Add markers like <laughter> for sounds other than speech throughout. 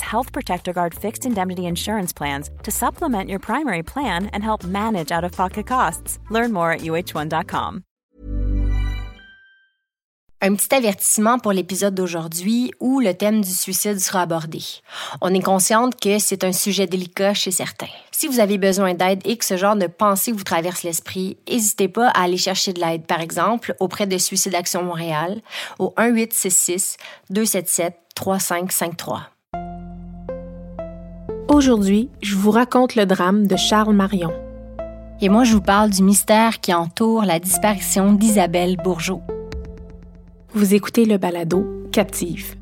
Health Protector Guard fixed indemnity insurance plans to supplement your primary plan and help manage out of pocket costs. Learn more at uh1.com. Un petit avertissement pour l'épisode d'aujourd'hui où le thème du suicide sera abordé. On est consciente que c'est un sujet délicat chez certains. Si vous avez besoin d'aide et que ce genre de pensée vous traverse l'esprit, n'hésitez pas à aller chercher de l'aide, par exemple, auprès de Suicide Action Montréal au 1866 277 3553. Aujourd'hui, je vous raconte le drame de Charles Marion. Et moi, je vous parle du mystère qui entoure la disparition d'Isabelle Bourgeot. Vous écoutez le balado Captive.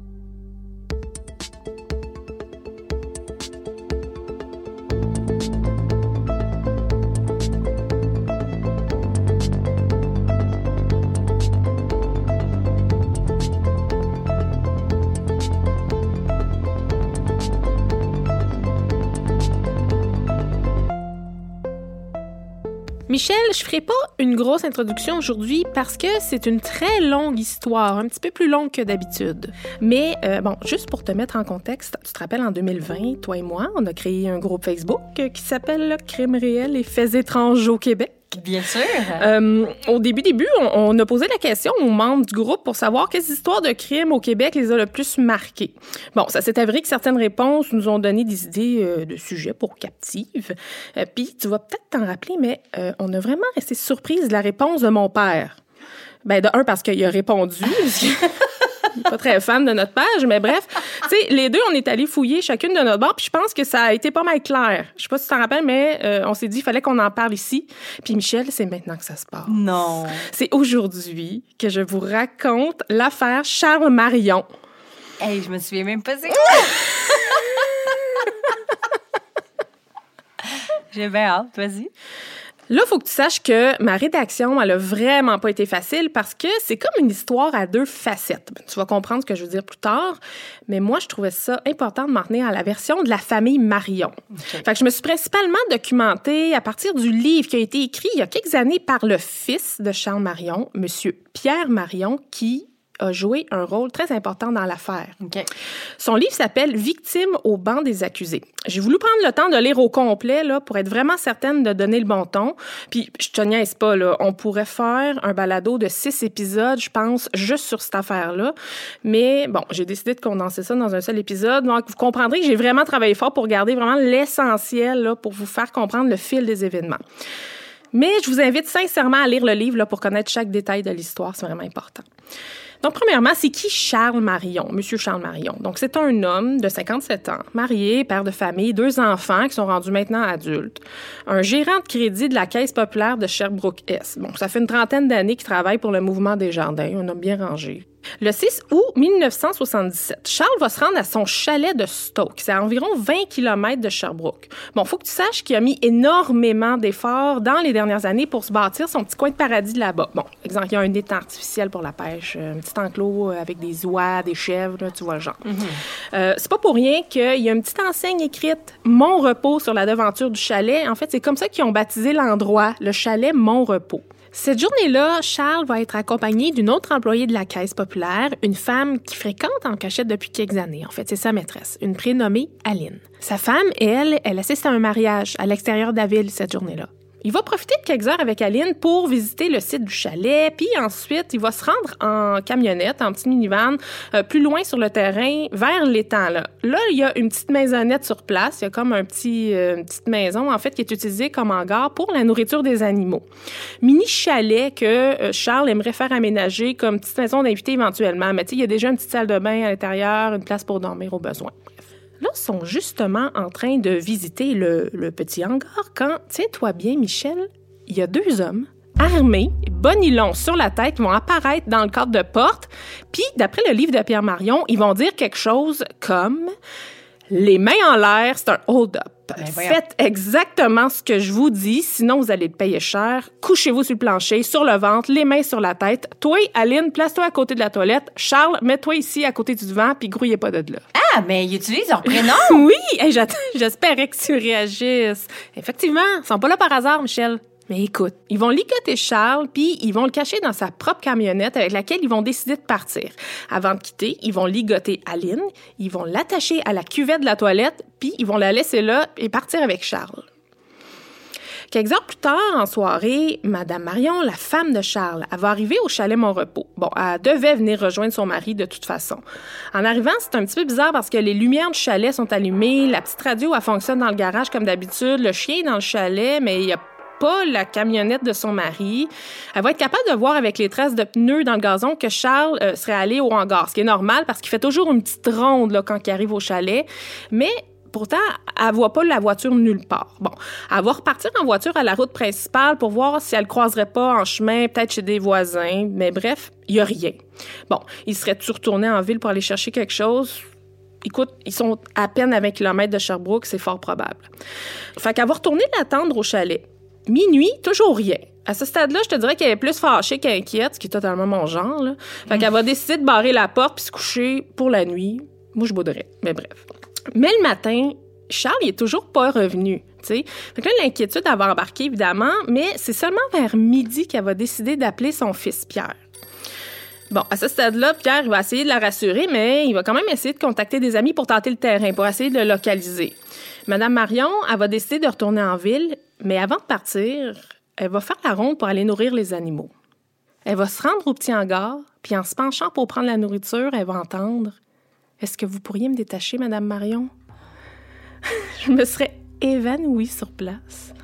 Michel, je ferai pas une grosse introduction aujourd'hui parce que c'est une très longue histoire, un petit peu plus longue que d'habitude. Mais euh, bon, juste pour te mettre en contexte, tu te rappelles en 2020, toi et moi, on a créé un groupe Facebook qui s'appelle Crime réel et faits étranges au Québec. Bien sûr. Euh, au début, début, on, a posé la question aux membres du groupe pour savoir quelles histoires de crimes au Québec les a le plus marquées. Bon, ça s'est avéré que certaines réponses nous ont donné des idées euh, de sujets pour captives. Euh, Puis, tu vas peut-être t'en rappeler, mais euh, on a vraiment resté surprise de la réponse de mon père. Ben, de un, parce qu'il a répondu. <laughs> pas très fan de notre page, mais bref, tu sais, les deux, on est allés fouiller chacune de notre bord, puis je pense que ça a été pas mal clair. Je sais pas si tu t'en rappelles, mais euh, on s'est dit, il fallait qu'on en parle ici. Puis Michel, c'est maintenant que ça se passe. Non. C'est aujourd'hui que je vous raconte l'affaire Charles Marion. Hey, je me souviens même pas c'est <laughs> J'ai bien hâte, vas-y. Là, il faut que tu saches que ma rédaction, elle a vraiment pas été facile parce que c'est comme une histoire à deux facettes. Tu vas comprendre ce que je veux dire plus tard, mais moi, je trouvais ça important de m'en tenir à la version de la famille Marion. Okay. Fait que je me suis principalement documentée à partir du livre qui a été écrit il y a quelques années par le fils de Charles Marion, Monsieur Pierre Marion, qui a joué un rôle très important dans l'affaire. Okay. Son livre s'appelle Victime au banc des accusés. J'ai voulu prendre le temps de lire au complet là, pour être vraiment certaine de donner le bon ton. Puis, je te niaise pas, là, on pourrait faire un balado de six épisodes, je pense, juste sur cette affaire-là. Mais bon, j'ai décidé de condenser ça dans un seul épisode. Donc, vous comprendrez que j'ai vraiment travaillé fort pour garder vraiment l'essentiel pour vous faire comprendre le fil des événements. Mais je vous invite sincèrement à lire le livre là, pour connaître chaque détail de l'histoire. C'est vraiment important. Donc, premièrement, c'est qui Charles Marion, Monsieur Charles Marion? Donc, c'est un homme de 57 ans, marié, père de famille, deux enfants qui sont rendus maintenant adultes, un gérant de crédit de la Caisse populaire de Sherbrooke-Est. Bon, ça fait une trentaine d'années qu'il travaille pour le mouvement des jardins. On a bien rangé. Le 6 août 1977, Charles va se rendre à son chalet de Stoke. C'est à environ 20 km de Sherbrooke. Bon, faut que tu saches qu'il a mis énormément d'efforts dans les dernières années pour se bâtir son petit coin de paradis là-bas. Bon, exemple, il y a un étang artificiel pour la pêche, un petit enclos avec des oies, des chèvres, là, tu vois le genre. Mm -hmm. euh, c'est pas pour rien qu'il y a une petite enseigne écrite Mon Repos sur la devanture du chalet. En fait, c'est comme ça qu'ils ont baptisé l'endroit, le chalet Mon Repos. Cette journée-là, Charles va être accompagné d'une autre employée de la Caisse populaire, une femme qui fréquente en cachette depuis quelques années. En fait, c'est sa maîtresse, une prénommée Aline. Sa femme, elle, elle assiste à un mariage à l'extérieur de la ville cette journée-là. Il va profiter de quelques heures avec Aline pour visiter le site du chalet, puis ensuite, il va se rendre en camionnette, en petite minivan, euh, plus loin sur le terrain, vers l'étang. Là. là, il y a une petite maisonnette sur place. Il y a comme un petit, euh, une petite maison, en fait, qui est utilisée comme hangar pour la nourriture des animaux. Mini chalet que euh, Charles aimerait faire aménager comme petite maison d'invité éventuellement. Mais tu sais, il y a déjà une petite salle de bain à l'intérieur, une place pour dormir au besoin. Là, ils sont justement en train de visiter le, petit hangar quand, tiens-toi bien, Michel, il y a deux hommes armés, bonilons sur la tête, vont apparaître dans le cadre de porte. Puis, d'après le livre de Pierre Marion, ils vont dire quelque chose comme les mains en l'air, c'est un hold-up. Ben, Faites exactement ce que je vous dis, sinon vous allez le payer cher. Couchez-vous sur le plancher, sur le ventre, les mains sur la tête. Toi, Aline, place-toi à côté de la toilette. Charles, mets-toi ici à côté du divan, puis grouillez pas de là. Ah, mais ils utilisent leur prénom. <laughs> Oui, hey, <laughs> j'espérais que tu réagisses. Effectivement, ils sont pas là par hasard, Michel. Mais écoute, ils vont ligoter Charles, puis ils vont le cacher dans sa propre camionnette avec laquelle ils vont décider de partir. Avant de quitter, ils vont ligoter Aline, ils vont l'attacher à la cuvette de la toilette, puis ils vont la laisser là et partir avec Charles. Quelques heures plus tard, en soirée, Madame Marion, la femme de Charles, va arriver au chalet Mon-Repos. Bon, elle devait venir rejoindre son mari de toute façon. En arrivant, c'est un petit peu bizarre parce que les lumières du chalet sont allumées, la petite radio, elle fonctionne dans le garage comme d'habitude, le chien est dans le chalet, mais il y a pas la camionnette de son mari. Elle va être capable de voir avec les traces de pneus dans le gazon que Charles euh, serait allé au hangar, ce qui est normal parce qu'il fait toujours une petite ronde quand il arrive au chalet. Mais Pourtant, elle voit pas la voiture nulle part. Bon, elle va repartir en voiture à la route principale pour voir si elle croiserait pas en chemin, peut-être chez des voisins. Mais bref, il y a rien. Bon, il serait-tu retourné en ville pour aller chercher quelque chose? Écoute, ils sont à peine à 20 km de Sherbrooke, c'est fort probable. Fait qu'elle va retourner l'attendre au chalet. Minuit, toujours rien. À ce stade-là, je te dirais qu'elle est plus fâchée qu'inquiète, ce qui est totalement mon genre. Là. Fait qu'elle va décider de barrer la porte puis se coucher pour la nuit. Moi, je bouderais, mais bref. Mais le matin, Charles, il est toujours pas revenu. Fait que là, l'inquiétude elle va embarquer, évidemment, mais c'est seulement vers midi qu'elle va décider d'appeler son fils Pierre. Bon, à ce stade-là, Pierre il va essayer de la rassurer, mais il va quand même essayer de contacter des amis pour tenter le terrain, pour essayer de le localiser. Madame Marion, elle va décider de retourner en ville, mais avant de partir, elle va faire la ronde pour aller nourrir les animaux. Elle va se rendre au petit hangar, puis en se penchant pour prendre la nourriture, elle va entendre Est-ce que vous pourriez me détacher, Madame Marion <laughs> Je me serais évanouie sur place.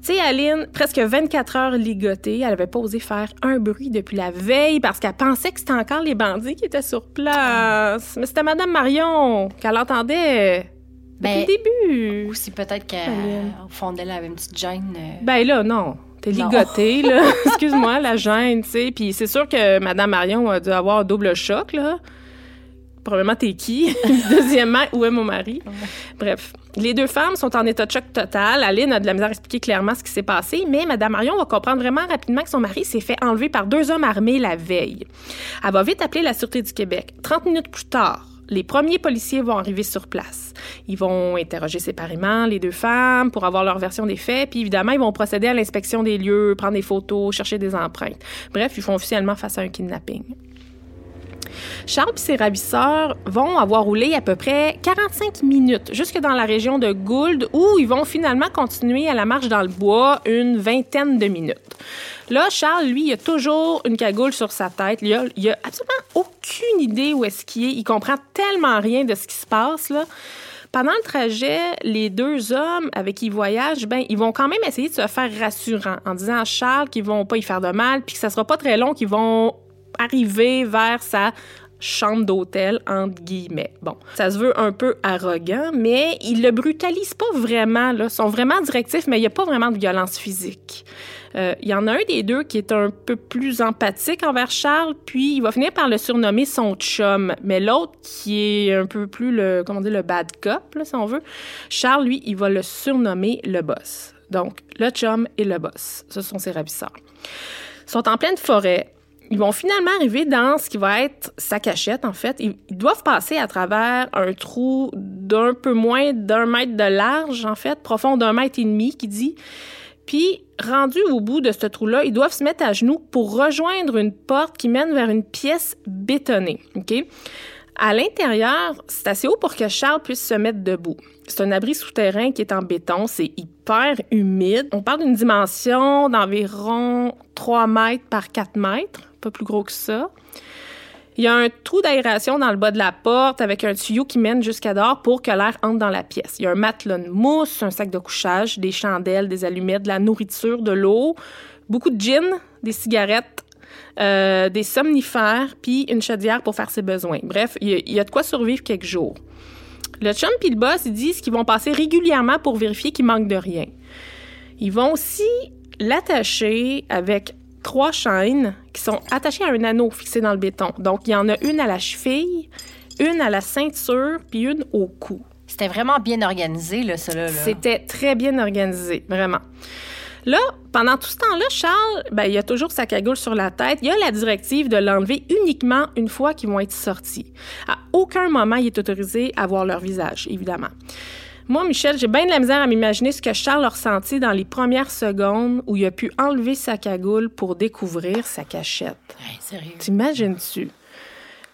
Tu sais, Aline, presque 24 heures ligotée, elle avait pas osé faire un bruit depuis la veille parce qu'elle pensait que c'était encore les bandits qui étaient sur place. Mais c'était Madame Marion qu'elle entendait depuis Ben, le début. Ou si peut-être qu'au fond d'elle, elle avait une petite gêne. euh, Ben là, non. T'es ligotée, <laughs> là. <laughs> Excuse-moi, la gêne, tu sais. Puis c'est sûr que Madame Marion a dû avoir un double choc, là. Premièrement, t'es qui? <laughs> Deuxièmement, où est mon mari? Bref. Les deux femmes sont en état de choc total. Aline a de la misère à expliquer clairement ce qui s'est passé, mais Madame Marion va comprendre vraiment rapidement que son mari s'est fait enlever par deux hommes armés la veille. Elle va vite appeler la Sûreté du Québec. 30 minutes plus tard, les premiers policiers vont arriver sur place. Ils vont interroger séparément les deux femmes pour avoir leur version des faits, puis évidemment, ils vont procéder à l'inspection des lieux, prendre des photos, chercher des empreintes. Bref, ils font officiellement face à un kidnapping. Charles et ses ravisseurs vont avoir roulé à peu près 45 minutes jusque dans la région de Gould où ils vont finalement continuer à la marche dans le bois une vingtaine de minutes. Là, Charles, lui, il a toujours une cagoule sur sa tête. Il a, a absolument aucune idée où est-ce qu'il est. Il comprend tellement rien de ce qui se passe. Pendant le trajet, les deux hommes avec qui ils voyagent, ben, ils vont quand même essayer de se faire rassurant en disant à Charles qu'ils vont pas y faire de mal, puis que ça sera pas très long qu'ils vont arriver vers sa chambre d'hôtel, entre guillemets. Bon, ça se veut un peu arrogant, mais ils le brutalisent pas vraiment, là. Ils sont vraiment directifs, mais il n'y a pas vraiment de violence physique. Euh, Il y en a un des deux qui est un peu plus empathique envers Charles, puis il va finir par le surnommer son chum. Mais l'autre, qui est un peu plus le, comment dire, le bad cop, là, si on veut, Charles, lui, il va le surnommer le boss. Donc, le chum et le boss, ce sont ses ravisseurs. Ils sont en pleine forêt. Ils vont finalement arriver dans ce qui va être sa cachette, en fait. Ils, doivent passer à travers un trou d'un peu moins d'un mètre de large, en fait, profond d'un mètre et demi, qui dit. Puis, rendus au bout de ce trou-là, ils doivent se mettre à genoux pour rejoindre une porte qui mène vers une pièce bétonnée. OK? À l'intérieur, c'est assez haut pour que Charles puisse se mettre debout. C'est un abri souterrain qui est en béton. C'est hyper humide. On parle d'une dimension d'environ 3 mètres par 4 mètres, pas plus gros que ça. Il y a un trou d'aération dans le bas de la porte avec un tuyau qui mène jusqu'à dehors pour que l'air entre dans la pièce. Il y a un matelas de mousse, un sac de couchage, des chandelles, des allumettes, de la nourriture, de l'eau, beaucoup de gin, des cigarettes, euh, des somnifères, puis une chaudière pour faire ses besoins. Bref, il y, a, de quoi survivre quelques jours. Le chum puis le boss, disent qu'ils vont passer régulièrement pour vérifier qu'il manque de rien. Ils vont aussi l'attacher avec trois chaînes qui sont attachées à un anneau fixé dans le béton. Donc, il y en a une à la cheville, une à la ceinture, puis une au cou. C'était vraiment bien organisé, là, là. C'était très bien organisé, vraiment. Là, pendant tout ce temps-là, Charles, ben, il a toujours sa cagoule sur la tête. Il y a la directive de l'enlever uniquement une fois qu'ils vont être sortis. À aucun moment, il est autorisé à voir leur visage, évidemment. Moi, Michel, j'ai bien de la misère à m'imaginer ce que Charles a ressenti dans les premières secondes où il a pu enlever sa cagoule pour découvrir sa cachette. Hey, sérieux. T'imagines-tu?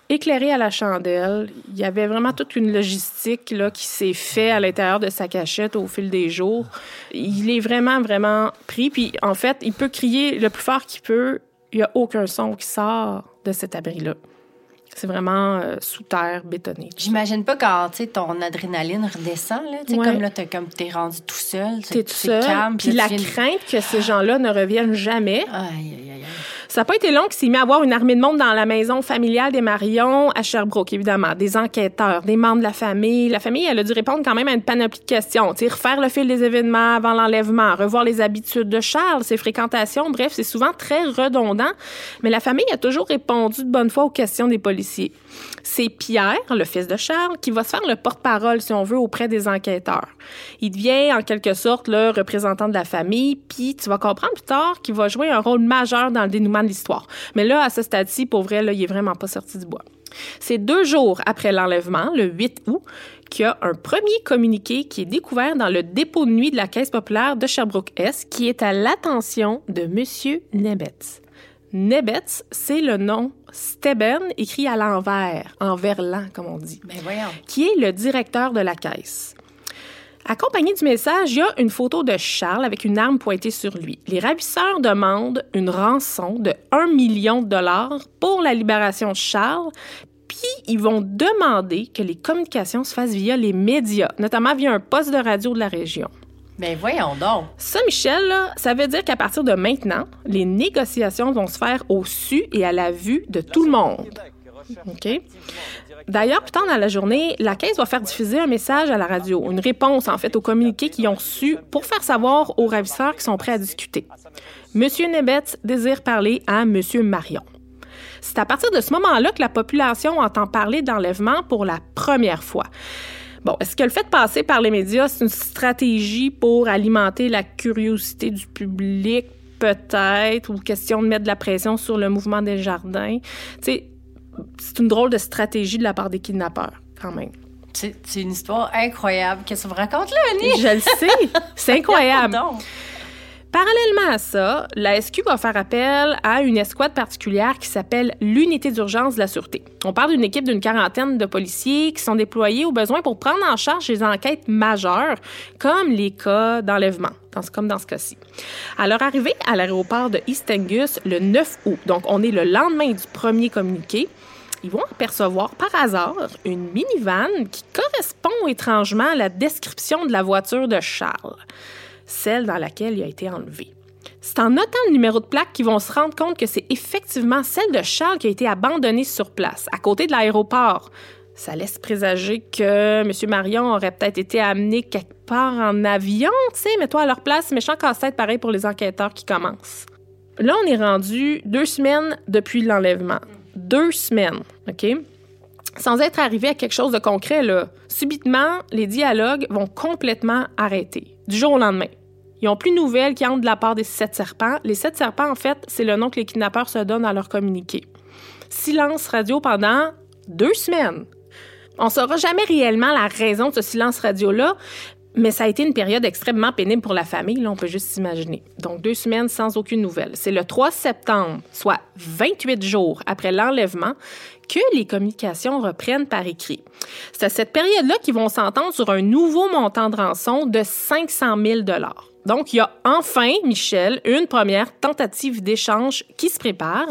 Éclairé à la chandelle, il y avait vraiment toute une logistique là, qui s'est faite à l'intérieur de sa cachette au fil des jours. Il est vraiment, vraiment pris. Puis, en fait, il peut crier le plus fort qu'il peut. Il n'y a aucun son qui sort de cet abri-là. C'est vraiment euh, sous terre, bétonné. J'imagine pas quand, tu sais, ton adrénaline redescend, là. Ouais. comme là, t'es comme, t'es rendu tout seul. T'es tout seul. calme, Puis la viens crainte que ces gens-là ne reviennent jamais. Aïe, aïe, aïe, aïe. Ça n'a pas été long qu'il s'est mis à avoir une armée de monde dans la maison familiale des Marion à Sherbrooke, évidemment. Des enquêteurs, des membres de la famille. La famille, elle a dû répondre quand même à une panoplie de questions. Tu sais, refaire le fil des événements avant l'enlèvement, revoir les habitudes de Charles, ses fréquentations. Bref, c'est souvent très redondant. Mais la famille a toujours répondu de bonne foi aux questions des policiers. C'est Pierre, le fils de Charles, qui va se faire le porte-parole, si on veut, auprès des enquêteurs. Il devient, en quelque sorte, le représentant de la famille, puis tu vas comprendre plus tard qu'il va jouer un rôle majeur dans le dénouement de l'histoire. Mais là, à ce stade-ci, pour vrai, là, il est vraiment pas sorti du bois. C'est deux jours après l'enlèvement, le 8 août, qu'il y a un premier communiqué qui est découvert dans le dépôt de nuit de la Caisse populaire de Sherbrooke-Est, qui est à l'attention de Monsieur Nebetz. Nebetz, c'est le nom Steben écrit à l'envers, en verlan, comme on dit, Ben voyons. qui est le directeur de la caisse. Accompagné du message, il y a une photo de Charles avec une arme pointée sur lui. Les ravisseurs demandent une rançon de 1 million de dollars pour la libération de Charles, puis ils vont demander que les communications se fassent via les médias, notamment via un poste de radio de la région. Ben voyons donc. Ça, Michel, là, ça veut dire qu'à partir de maintenant, les négociations vont se faire au su et à la vue de tout le monde. OK? D'ailleurs, plus tard dans la journée, la Caisse va faire diffuser un message à la radio, une réponse en fait aux communiqués qu'ils ont reçus pour faire savoir aux ravisseurs qui sont prêts à discuter. Monsieur Nebetz désire parler à Monsieur Marion. C'est à partir de ce moment-là que la population entend parler d'enlèvement pour la première fois. Bon, est-ce que le fait de passer par les médias, c'est une stratégie pour alimenter la curiosité du public, peut-être, ou question de mettre de la pression sur le mouvement des jardins? Tu sais, c'est une drôle de stratégie de la part des kidnappeurs, quand même. C'est une histoire incroyable. Qu'est-ce que vous racontez là, Annie? Je le sais, <laughs> c'est incroyable. Parallèlement à ça, la SQ va faire appel à une escouade particulière qui s'appelle l'Unité d'urgence de la Sûreté. On parle d'une équipe d'une quarantaine de policiers qui sont déployés au besoin pour prendre en charge les enquêtes majeures, comme les cas d'enlèvement, comme dans ce cas-ci. À leur arrivée à l'aéroport de East Angus le 9 août, donc on est le lendemain du premier communiqué, ils vont apercevoir par hasard une minivan qui correspond étrangement à la description de la voiture de Charles celle dans laquelle il a été enlevé. C'est en notant le numéro de plaque qu'ils vont se rendre compte que c'est effectivement celle de Charles qui a été abandonnée sur place, à côté de l'aéroport. Ça laisse présager que M. Marion aurait peut-être été amené quelque part en avion, tu sais, mets-toi à leur place, méchant casse-tête pareil pour les enquêteurs qui commencent. Là, on est rendu deux semaines depuis l'enlèvement. Deux semaines, OK? Sans être arrivé à quelque chose de concret, là, subitement, les dialogues vont complètement arrêter, du jour au lendemain. Ils n'ont plus de nouvelles qui entrent de la part des sept serpents. Les sept serpents, en fait, c'est le nom que les kidnappeurs se donnent à leur communiqué. Silence radio pendant deux semaines. On ne saura jamais réellement la raison de ce silence radio-là, mais ça a été une période extrêmement pénible pour la famille, là, on peut juste s'imaginer. Donc, deux semaines sans aucune nouvelle. C'est le 3 septembre, soit 28 jours après l'enlèvement, que les communications reprennent par écrit. C'est à cette période-là qu'ils vont s'entendre sur un nouveau montant de rançon de 500 000 Donc, il y a enfin, Michel, une première tentative d'échange qui se prépare.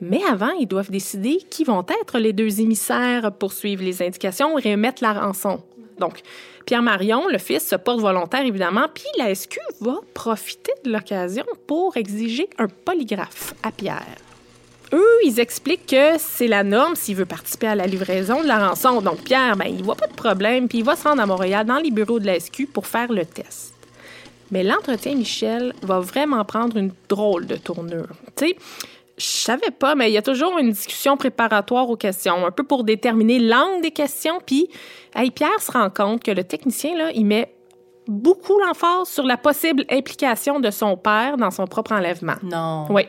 Mais avant, ils doivent décider qui vont être les deux émissaires pour suivre les indications et remettre la rançon. Donc, Pierre Marion, le fils, se porte volontaire, évidemment, puis la SQ va profiter de l'occasion pour exiger un polygraphe à Pierre. Eux, ils expliquent que c'est la norme s'il veut participer à la livraison de la rançon. Donc, Pierre, ben, il voit pas de problème, puis il va se rendre à Montréal dans les bureaux de la SQ pour faire le test. Mais l'entretien, Michel, va vraiment prendre une drôle de tournure. Tu sais, je savais pas, mais il y a toujours une discussion préparatoire aux questions, un peu pour déterminer l'angle des questions. Puis, hey, Pierre se rend compte que le technicien, là, il met beaucoup l'emphase sur la possible implication de son père dans son propre enlèvement. Non. Oui.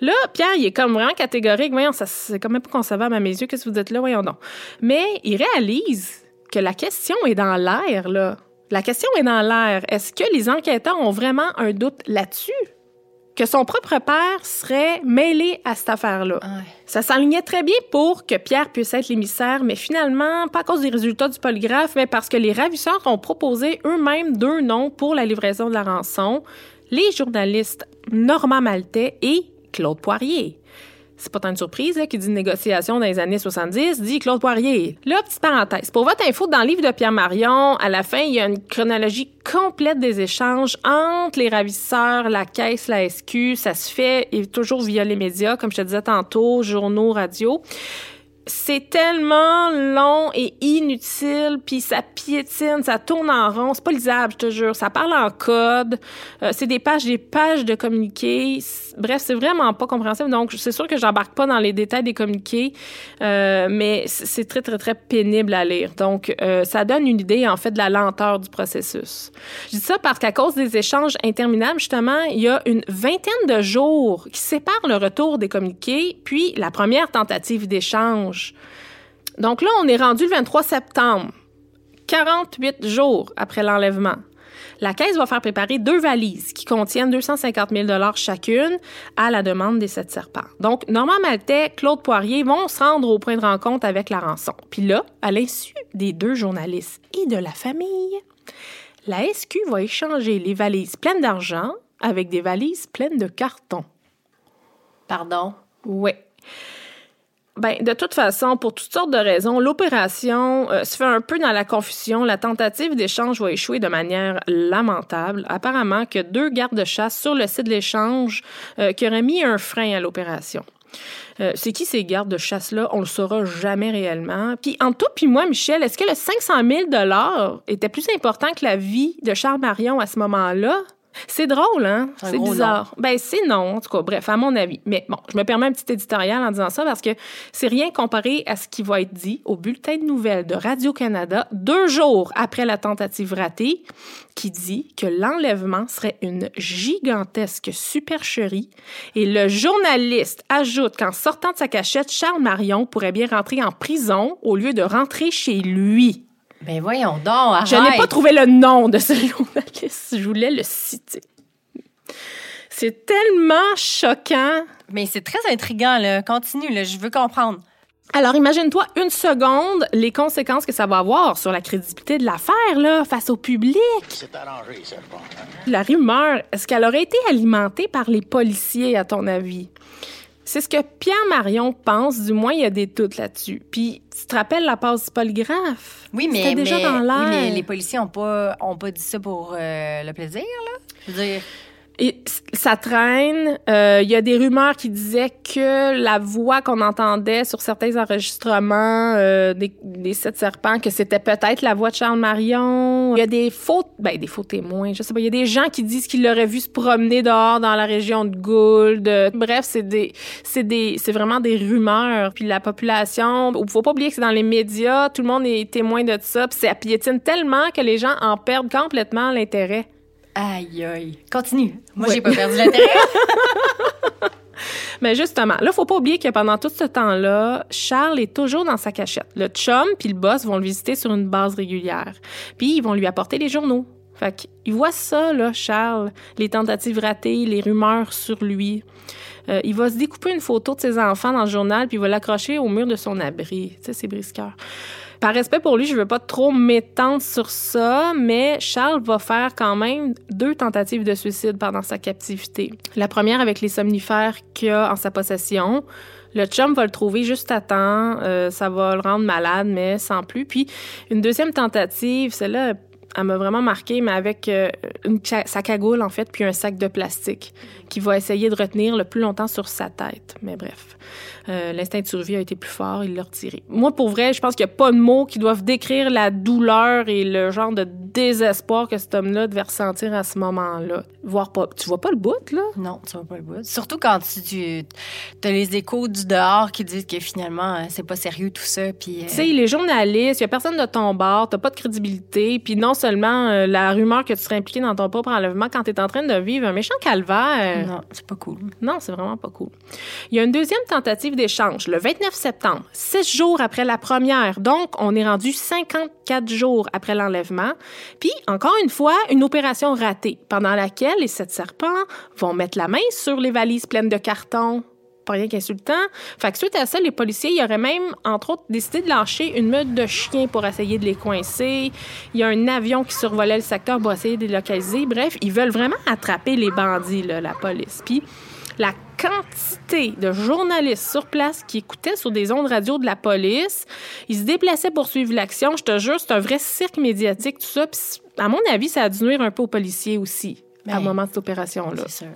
Là, Pierre, il est comme vraiment catégorique. Voyons, ça, c'est quand même pas concevable à mes yeux. Qu'est-ce que vous dites là? Voyons donc. Mais il réalise que la question est dans l'air, là. La question est dans l'air. Est-ce que les enquêteurs ont vraiment un doute là-dessus? Que son propre père serait mêlé à cette affaire-là. Ouais. Ça s'alignait très bien pour que Pierre puisse être l'émissaire, mais finalement, pas à cause des résultats du polygraphe, mais parce que les ravisseurs ont proposé eux-mêmes deux noms pour la livraison de la rançon. Les journalistes Normand Maltais et Claude Poirier. C'est pas tant une surprise là, qui dit négociation dans les années 70, dit Claude Poirier. Là, petite parenthèse. Pour votre info, dans le livre de Pierre Marion, à la fin, il y a une chronologie complète des échanges entre les ravisseurs, la caisse, la SQ. Ça se fait toujours via les médias, comme je te disais tantôt, journaux, radio c'est tellement long et inutile, puis ça piétine, ça tourne en rond, c'est pas lisable, je te jure. Ça parle en code, euh, c'est des pages, des pages de communiqués. Bref, c'est vraiment pas compréhensible. Donc, c'est sûr que j'embarque pas dans les détails des communiqués, euh, mais c'est très, très, très pénible à lire. Donc, euh, ça donne une idée, en fait, de la lenteur du processus. Je dis ça parce qu'à cause des échanges interminables, justement, il y a une vingtaine de jours qui séparent le retour des communiqués, puis la première tentative d'échange. Donc là, on est rendu le 23 septembre, 48 jours après l'enlèvement. La caisse va faire préparer deux valises qui contiennent 250 000 chacune à la demande des sept serpents. Donc, Normand Maltais, Claude Poirier vont se rendre au point de rencontre avec la rançon. Puis là, à l'insu des deux journalistes et de la famille, la SQ va échanger les valises pleines d'argent avec des valises pleines de carton. Pardon? Oui. Ben, de toute façon, pour toutes sortes de raisons, l'opération euh, se fait un peu dans la confusion. La tentative d'échange va échouer de manière lamentable. Apparemment que deux gardes de chasse sur le site de l'échange euh, qui auraient mis un frein à l'opération. Euh, c'est qui ces gardes de chasse-là? On le saura jamais réellement. Puis, entre toi puis moi, Michel, est-ce que le 500 000 était plus important que la vie de Charles Marion à ce moment-là? C'est drôle, hein? C'est bizarre. Ben, c'est non, en tout cas. Bref, à mon avis. Mais bon, je me permets un petit éditorial en disant ça parce que c'est rien comparé à ce qui va être dit au bulletin de nouvelles de Radio-Canada deux jours après la tentative ratée qui dit que l'enlèvement serait une gigantesque supercherie et le journaliste ajoute qu'en sortant de sa cachette, Charles Marion pourrait bien rentrer en prison au lieu de rentrer chez lui. Ben voyons donc, arrête. Je n'ai pas trouvé le nom de ce <laughs> journaliste. Je voulais le citer. C'est tellement choquant. Mais c'est très intriguant, là. Continue, là. Je veux comprendre. Alors, imagine-toi une seconde les conséquences que ça va avoir sur la crédibilité de l'affaire, là, face au public. C'est arrangé, ça, je pense. La rumeur, est-ce qu'elle aurait été alimentée par les policiers, à ton avis? C'est ce que Pierre Marion pense, du moins il y a des doutes là-dessus. Puis, tu te rappelles la passe du polygraphe? Oui, mais, C'était déjà mais- dans l'air. oui, mais les policiers n'ont pas, ont pas dit ça pour euh, le plaisir, là. Je veux dire, Ça traîne. Euh, Il y a des rumeurs qui disaient que la voix qu'on entendait sur certains enregistrements euh, des, des sept serpents, que c'était peut-être la voix de Charles Marion. Il y a des faux, ben des faux témoins. Je sais pas. Il y a des gens qui disent qu'ils l'auraient vu se promener dehors dans la région de Gould. Bref, c'est des, c'est des, c'est vraiment des rumeurs. Puis la population, faut pas oublier que c'est dans les médias. Tout le monde est témoin de ça. Puis ça piétine tellement que les gens en perdent complètement l'intérêt. Aïe, aïe. Continue. Moi, j'ai pas perdu l'intérêt. <laughs> <laughs> Mais justement, là, faut pas oublier que pendant tout ce temps-là, Charles est toujours dans sa cachette. Le chum puis le boss vont le visiter sur une base régulière. Puis ils vont lui apporter les journaux. Fait qu'il voit ça, là, Charles, les tentatives ratées, les rumeurs sur lui. Euh, il va se découper une photo de ses enfants dans le journal puis il va l'accrocher au mur de son abri. Tu sais, c'est brisqueur. Par respect pour lui, je veux pas trop m'étendre sur ça, mais Charles va faire quand même deux tentatives de suicide pendant sa captivité. La première avec les somnifères qu'il a en sa possession. Le chum va le trouver juste à temps. Euh, ça va le rendre malade, mais sans plus. Puis une deuxième tentative, celle-là, elle m'a vraiment marqué, mais avec euh, une, sa cagoule, en fait, puis un sac de plastique qui va essayer de retenir le plus longtemps sur sa tête. Mais bref, euh, l'instinct de survie a été plus fort, il l'a retiré. Moi, pour vrai, je pense qu'il n'y a pas de mots qui doivent décrire la douleur et le genre de désespoir que cet homme-là devait ressentir à ce moment-là. Voir pas, tu vois pas le bout, là? Non, tu vois pas le bout. Surtout quand tu, tu as les échos du dehors qui disent que finalement, euh, c'est pas sérieux tout ça. Puis, euh, Tu sais, les journalistes, il y a personne de ton bord, t'as pas de crédibilité, puis non seulement euh, la rumeur que tu serais impliqué dans ton propre enlèvement quand t'es en train de vivre un méchant calvaire. Non, c'est pas cool. Non, c'est vraiment pas cool. Il y a une deuxième tentative d'échange le 29 septembre, six jours après la première. Donc, on est rendu 54 jours après l'enlèvement. Puis, encore une fois, une opération ratée pendant laquelle les sept serpents vont mettre la main sur les valises pleines de cartons. Pas rien qu'insultant. Fait que suite à ça, les policiers, ils auraient même, entre autres, décidé de lâcher une meute de chiens pour essayer de les coincer. Il y a un avion qui survolait le secteur pour essayer de les localiser. Bref, ils veulent vraiment attraper les bandits, là, la police. Puis, la quantité de journalistes sur place qui écoutaient sur des ondes radio de la police, ils se déplaçaient pour suivre l'action. Je te jure, c'est un vrai cirque médiatique, tout ça. Puis, à mon avis, ça a dû nuire un peu aux policiers aussi, Ben, à moment de cette opération-là. C'est sûr.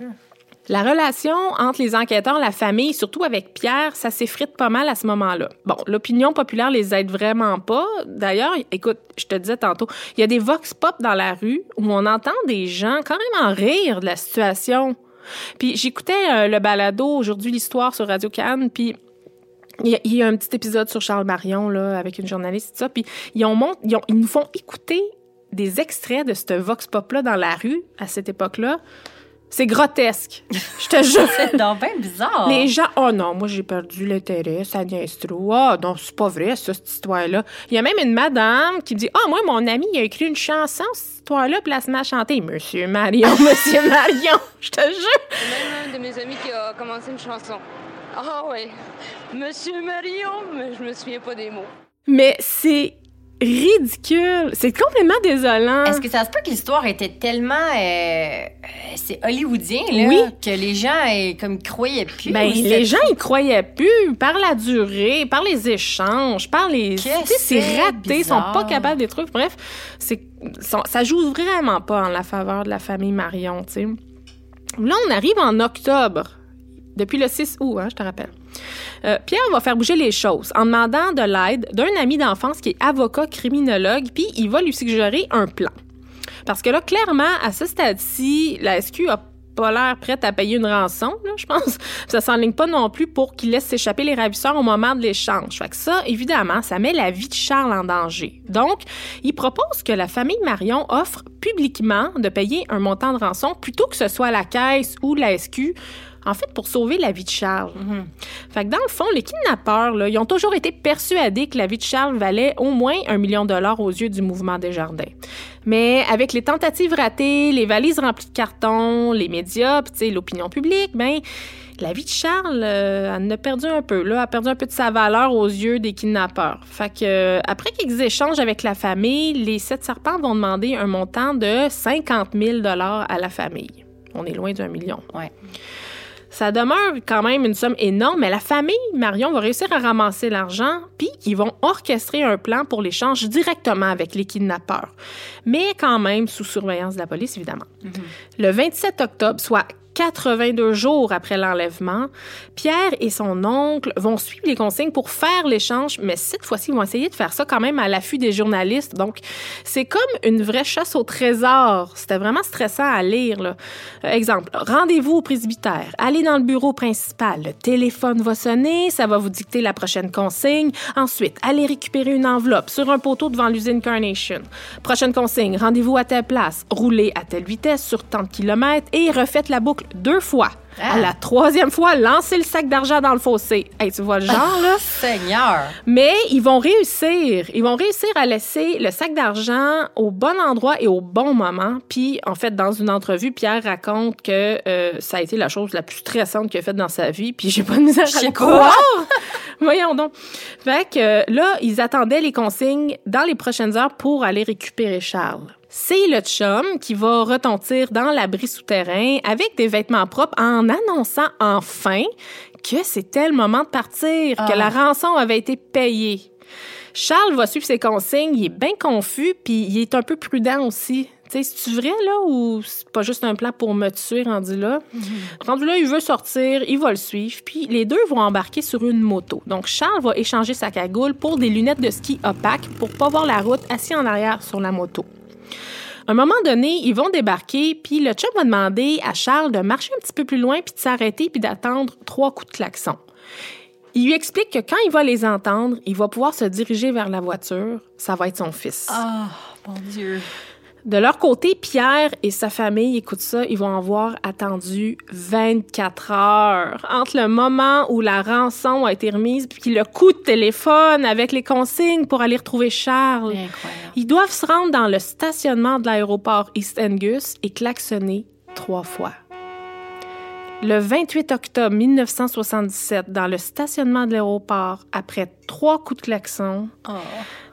La relation entre les enquêteurs, la famille, surtout avec Pierre, ça s'effrite pas mal à ce moment-là. Bon, l'opinion populaire les aide vraiment pas. D'ailleurs, écoute, je te disais tantôt, il y a des vox pop dans la rue où on entend des gens carrément rire de la situation. Puis j'écoutais euh, le balado aujourd'hui l'histoire sur Radio Cannes, puis il y, a, un petit épisode sur Charles Marion là avec une journaliste tout ça, puis ils ils nous font écouter des extraits de ce vox pop là dans la rue à cette époque-là. C'est grotesque. Je te jure. <laughs> C'est donc bien bizarre. Les gens, oh non, moi j'ai perdu l'intérêt, ça niaise trop. Ah non, c'est pas vrai, ça, cette histoire-là. Il y a même une madame qui me dit, ah, moi, mon ami, il a écrit une chanson, cette histoire-là, puis elle se met à chanter, Monsieur Marion, <laughs> Monsieur Marion. Je te jure. Même un de mes amis qui a commencé une chanson. Ah ouais, Monsieur Marion, mais je me souviens pas des mots. Mais c'est ridicule. C'est complètement désolant. Est-ce que ça se peut que l'histoire était tellement. euh, euh, c'est hollywoodien, là, Oui. que les gens euh, comme croyaient plus? Ben, les gens, ils croyaient plus par la durée, par les échanges, par les. Tu sais, c'est raté, ils sont pas capables des trucs. Bref, c'est, ça joue vraiment pas en la faveur de la famille Marion, tu sais. Là, on arrive en octobre, depuis le 6 août, hein, je te rappelle. Euh, Pierre va faire bouger les choses en demandant de l'aide d'un ami d'enfance qui est avocat criminologue, puis il va lui suggérer un plan. Parce que là, clairement, à ce stade-ci, la SQ a pas l'air prête à payer une rançon, je pense. <laughs> Ça s'enligne pas non plus pour qu'il laisse s'échapper les ravisseurs au moment de l'échange. Fait que ça, évidemment, ça met la vie de Charles en danger. Donc, il propose que la famille Marion offre publiquement de payer un montant de rançon plutôt que ce soit la caisse ou la SQ, en fait, pour sauver la vie de Charles. Fait que dans le fond, les kidnappeurs, là, ils ont toujours été persuadés que la vie de Charles valait au moins un million de dollars aux yeux du mouvement des jardins. Mais avec les tentatives ratées, les valises remplies de cartons, les médias, puis l'opinion publique, ben la vie de Charles, euh, elle en a perdu un peu, là, elle a perdu un peu de sa valeur aux yeux des kidnappeurs. Fait que euh, après qu'ils échangent avec la famille, les sept serpents vont demander un montant de 50 000 dollars à la famille. On est loin d'un million. Ouais. Ça demeure quand même une somme énorme, mais la famille Marion va réussir à ramasser l'argent, puis ils vont orchestrer un plan pour l'échange directement avec les kidnappeurs. Mais quand même sous surveillance de la police, évidemment. Le 27 octobre, soit 82 jours après l'enlèvement, Pierre et son oncle vont suivre les consignes pour faire l'échange, mais cette fois-ci, ils vont essayer de faire ça quand même à l'affût des journalistes. Donc, c'est comme une vraie chasse au trésor. C'était vraiment stressant à lire. Euh, exemple, rendez-vous au presbytère, allez dans le bureau principal, le téléphone va sonner, ça va vous dicter la prochaine consigne. Ensuite, allez récupérer une enveloppe sur un poteau devant l'usine Carnation. Prochaine consigne, rendez-vous à telle place, roulez à telle vitesse sur tant de kilomètres et refaites la boucle deux fois. Ah. À la troisième fois, lancez le sac d'argent dans le fossé. Hey, tu vois le genre, là? <laughs> Seigneur! Mais ils vont réussir. Ils vont réussir à laisser le sac d'argent au bon endroit et au bon moment. Puis, en fait, dans une entrevue, Pierre raconte que euh, ça a été la chose la plus stressante qu'il a faite dans sa vie. Puis, j'ai pas de misère à le quoi? croire. <laughs> Voyons donc. Fait que euh, là, ils attendaient les consignes dans les prochaines heures pour aller récupérer Charles. C'est le chum qui va retentir dans l'abri souterrain avec des vêtements propres en annonçant enfin que c'était le moment de partir, que la rançon avait été payée. Charles va suivre ses consignes, il est bien confus, puis il est un peu prudent aussi. Tu sais, c'est-tu vrai, là, ou c'est pas juste un plan pour me tuer rendu là? Rendu là, il veut sortir, il va le suivre, puis les deux vont embarquer sur une moto. Donc, Charles va échanger sa cagoule pour des lunettes de ski opaques pour pas voir la route assis en arrière sur la moto. Un moment donné, ils vont débarquer, puis le chum va demander à Charles de marcher un petit peu plus loin, puis de s'arrêter, puis d'attendre trois coups de klaxon. Il lui explique que quand il va les entendre, il va pouvoir se diriger vers la voiture. Ça va être son fils. Oh, mon Dieu. De leur côté, Pierre et sa famille, écoute ça, ils vont avoir attendu 24 heures entre le moment où la rançon a été remise puis le coup de téléphone avec les consignes pour aller retrouver Charles. Incroyable. Ils doivent se rendre dans le stationnement de l'aéroport East Angus et klaxonner trois fois. Le 28 octobre 1977, dans le stationnement de l'aéroport, après trois coups de klaxon, Oh.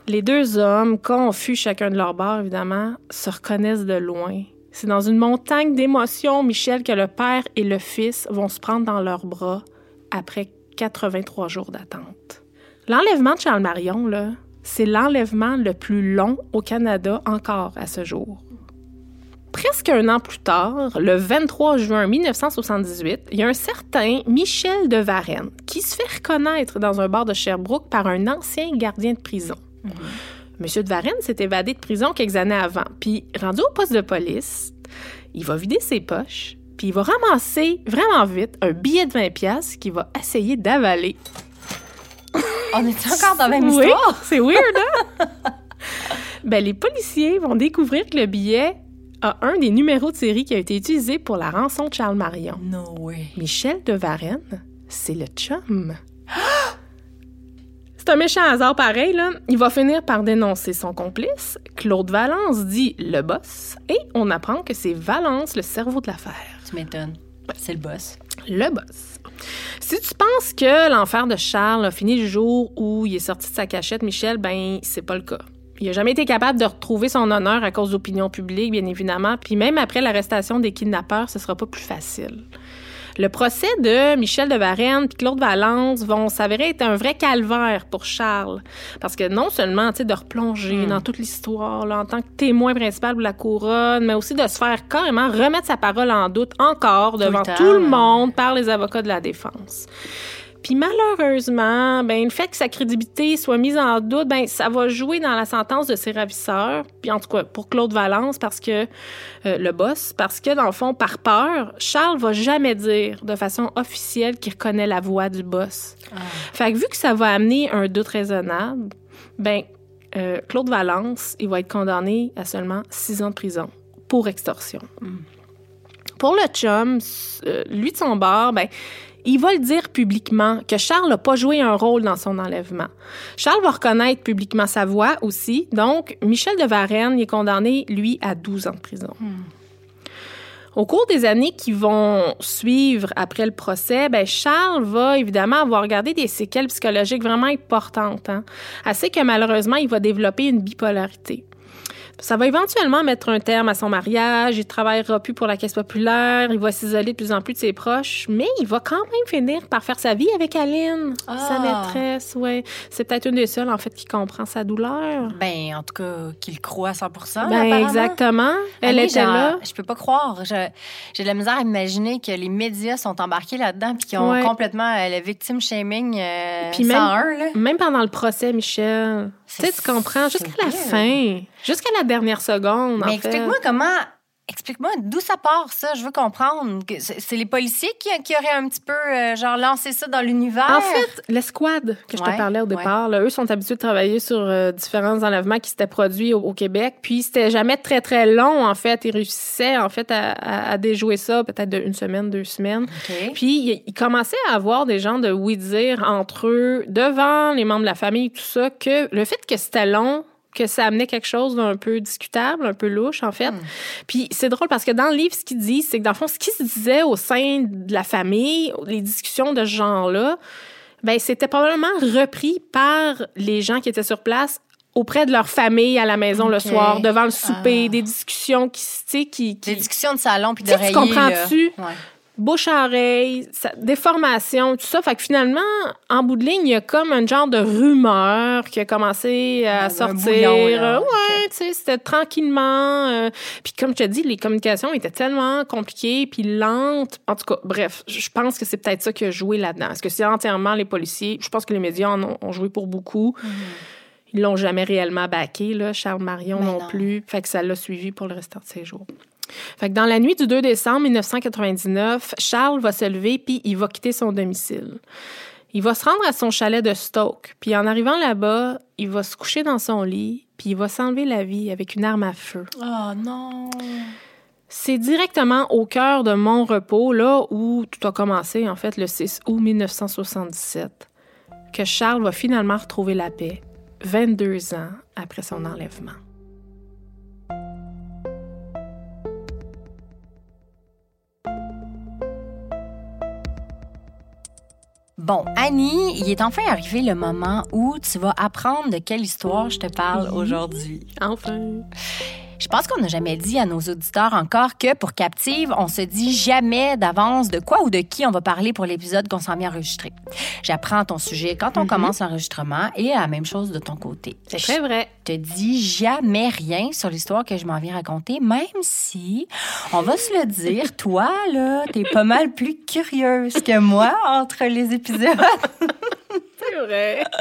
Les deux hommes, confus chacun de leur bord, évidemment, se reconnaissent de loin. C'est dans une montagne d'émotions, Michel, que le père et le fils vont se prendre dans leurs bras après 83 jours d'attente. L'enlèvement de Charles Marion, là, c'est l'enlèvement le plus long au Canada encore à ce jour. Presque un an plus tard, le 23 juin 1978, il y a un certain Michel de Varenne qui se fait reconnaître dans un bar de Sherbrooke par un ancien gardien de prison. Monsieur de Varenne s'est évadé de prison quelques années avant. Puis, rendu au poste de police, il va vider ses poches, puis il va ramasser vraiment vite un billet de 20 pièces qu'il va essayer d'avaler. On est encore dans la même Oui, histoire? c'est weird, hein? <laughs> ben, les policiers vont découvrir que le billet a un des numéros de série qui a été utilisé pour la rançon de Charles Marion. No way. Michel de Varenne, c'est le chum. C'est un méchant hasard pareil, là. Il va finir par dénoncer son complice. Claude Valence dit le boss. Et on apprend que c'est Valence le cerveau de l'affaire. Tu m'étonnes. C'est le boss. Le boss. Si tu penses que l'enfer de Charles a fini le jour où il est sorti de sa cachette, Michel, ben, c'est pas le cas. Il a jamais été capable de retrouver son honneur à cause d'opinion publique, bien évidemment. Puis même après l'arrestation des kidnappeurs, ce sera pas plus facile. Le procès de Michel de Varenne et Claude Valence vont s'avérer être un vrai calvaire pour Charles. Parce que non seulement, tu sais, de replonger dans toute l'histoire, là, en tant que témoin principal de la couronne, mais aussi de se faire carrément remettre sa parole en doute encore devant temps, tout le monde par les avocats de la défense. Puis malheureusement, ben le fait que sa crédibilité soit mise en doute, ben ça va jouer dans la sentence de ses ravisseurs. Puis en tout cas pour Claude Valence parce que euh, le boss, parce que dans le fond par peur, Charles va jamais dire de façon officielle qu'il reconnaît la voix du boss. Fait que vu que ça va amener un doute raisonnable, ben euh, Claude Valence, il va être condamné à seulement six ans de prison pour extorsion. Pour le chum, euh, lui de son bord, ben, il va le dire publiquement que Charles n'a pas joué un rôle dans son enlèvement. Charles va reconnaître publiquement sa voix aussi. Donc, Michel de Varenne il est condamné, lui, à 12 ans de prison. Au cours des années qui vont suivre après le procès, ben Charles va évidemment avoir gardé des séquelles psychologiques vraiment importantes. Hein. Assez que malheureusement, il va développer une bipolarité. Ça va éventuellement mettre un terme à son mariage, il travaillera plus pour la caisse populaire, il va s'isoler de plus en plus de ses proches, mais il va quand même finir par faire sa vie avec Aline, sa Ah. maîtresse, ouais. C'est peut-être une des seules, en fait, qui comprend sa douleur. Ben, en tout cas, qu'il croit à 100 là, Ben, exactement. Elle Annie, était là. Je peux pas croire. J'ai de la misère à imaginer que les médias sont embarqués là-dedans puis qu'ils ont Ouais. complètement euh, le victim shaming euh, Puis même, 101, là. même pendant le procès, Michel. Tu sais, tu comprends, jusqu'à la fin. Jusqu'à la dernière seconde, Mais explique-moi comment. Explique-moi d'où ça part, ça? Je veux comprendre. C'est les policiers qui, qui auraient un petit peu, euh, genre, lancé ça dans l'univers? En fait, l'escouade que je te parlais au ouais. départ, là, eux sont habitués de travailler sur euh, différents enlèvements qui s'étaient produits au, au Québec. Puis c'était jamais très, très long, en fait. Ils réussissaient, en fait, à, à- à déjouer ça peut-être une semaine, deux semaines. Puis ils ils commençaient à avoir des gens de oui-dire entre eux, devant les membres de la famille, tout ça, que le fait que c'était long, que ça amenait quelque chose d'un peu discutable, un peu louche, en fait. Puis c'est drôle parce que dans le livre, ce qu'il dit, c'est que dans le fond, ce qui se disait au sein de la famille, les discussions de ce genre-là, ben c'était probablement repris par les gens qui étaient sur place auprès de leur famille à la maison le soir, devant le souper, Ah. des discussions qui, tu sais, qui, qui Des discussions de salon puis sais, tu d'oreiller. comprends-tu? Ouais. Bouche à oreille, ça- déformation, tout ça. Fait que finalement, en bout de ligne, il y a comme un genre de rumeur qui a commencé à sortir. bouillon, là. Ouais, tu sais, c'était tranquillement. euh, puis comme je te dis, les communications étaient tellement compliquées puis lentes. En tout cas, bref, je pense que c'est peut-être ça qui a joué là-dedans. Est-ce que c'est entièrement les policiers? Je pense que les médias en ont, ont joué pour beaucoup. Ils l'ont jamais réellement baqué, là, Charles Marion Mais non, non. plus. Fait que ça l'a suivi pour le restant de ses jours. Fait que dans la nuit du 2 décembre 1999, Charles va se lever puis il va quitter son domicile. Il va se rendre à son chalet de Stoke. Puis en arrivant là-bas, il va se coucher dans son lit puis il va s'enlever la vie avec une arme à feu. Oh non. C'est directement au cœur de mon repos, là où tout a commencé, en fait, le 6 août 1977, que Charles va finalement retrouver la paix, 22 ans après son enlèvement. Bon, Annie, il est enfin arrivé le moment où tu vas apprendre de quelle histoire je te parle aujourd'hui. Enfin. Je pense qu'on n'a jamais dit à nos auditeurs encore que pour Captive, on se dit jamais d'avance de quoi ou de qui on va parler pour l'épisode qu'on s'en vient enregistrer. J'apprends ton sujet quand on commence l'enregistrement et la même chose de ton côté. C'est très vrai. Je te dis jamais rien sur l'histoire que je m'en viens raconter, même si, on va se le dire, <laughs> toi, là, t'es pas mal plus curieuse que moi entre les épisodes. C'est vrai. <laughs>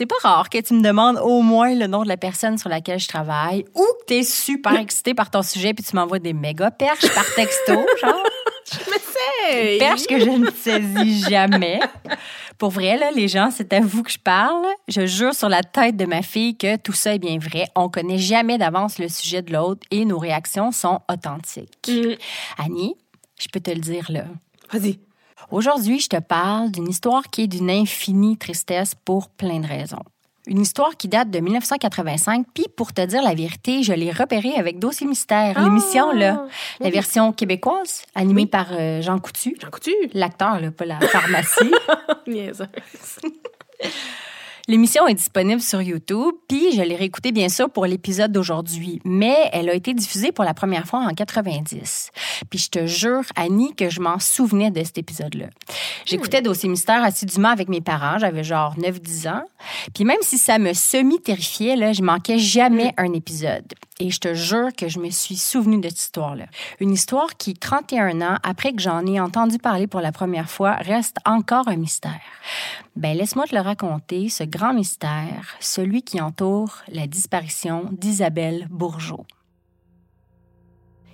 C'est pas rare que tu me demandes au moins le nom de la personne sur laquelle je travaille ou que t'es super excité par ton sujet puis tu m'envoies des méga perches par texto, <laughs> genre. Hey! Perches que je ne saisis jamais. Pour vrai, là, les gens, c'est à vous que je parle. Je jure sur la tête de ma fille que tout ça est bien vrai. On connaît jamais d'avance le sujet de l'autre et nos réactions sont authentiques. Mm. Annie, je peux te le dire là. Vas-y. Aujourd'hui, je te parle d'une histoire qui est d'une infinie tristesse pour plein de raisons. Une histoire qui date de 1985, puis pour te dire la vérité, je l'ai repérée avec Dossier Mystère, Ah! l'émission, là. La version québécoise, animée Oui. par euh, Jean Coutu. Jean Coutu. L'acteur, là, pas la pharmacie. <laughs> L'émission est disponible sur YouTube, puis je l'ai réécoutée bien sûr pour l'épisode d'aujourd'hui, mais elle a été diffusée pour la première fois en 90. Puis je te jure, Annie, que je m'en souvenais de cet épisode-là. J'écoutais Dossier Mystère assidûment avec mes parents, j'avais genre 9-10 ans. Puis même si ça me semi-terrifiait, là, je manquais jamais un épisode. Et je te jure que je me suis souvenue de cette histoire-là. Une histoire qui, 31 ans après que j'en ai entendu parler pour la première fois, reste encore un mystère. Ben, laisse-moi te le raconter, ce grand mystère, celui qui entoure la disparition d'Isabelle Bourgeot.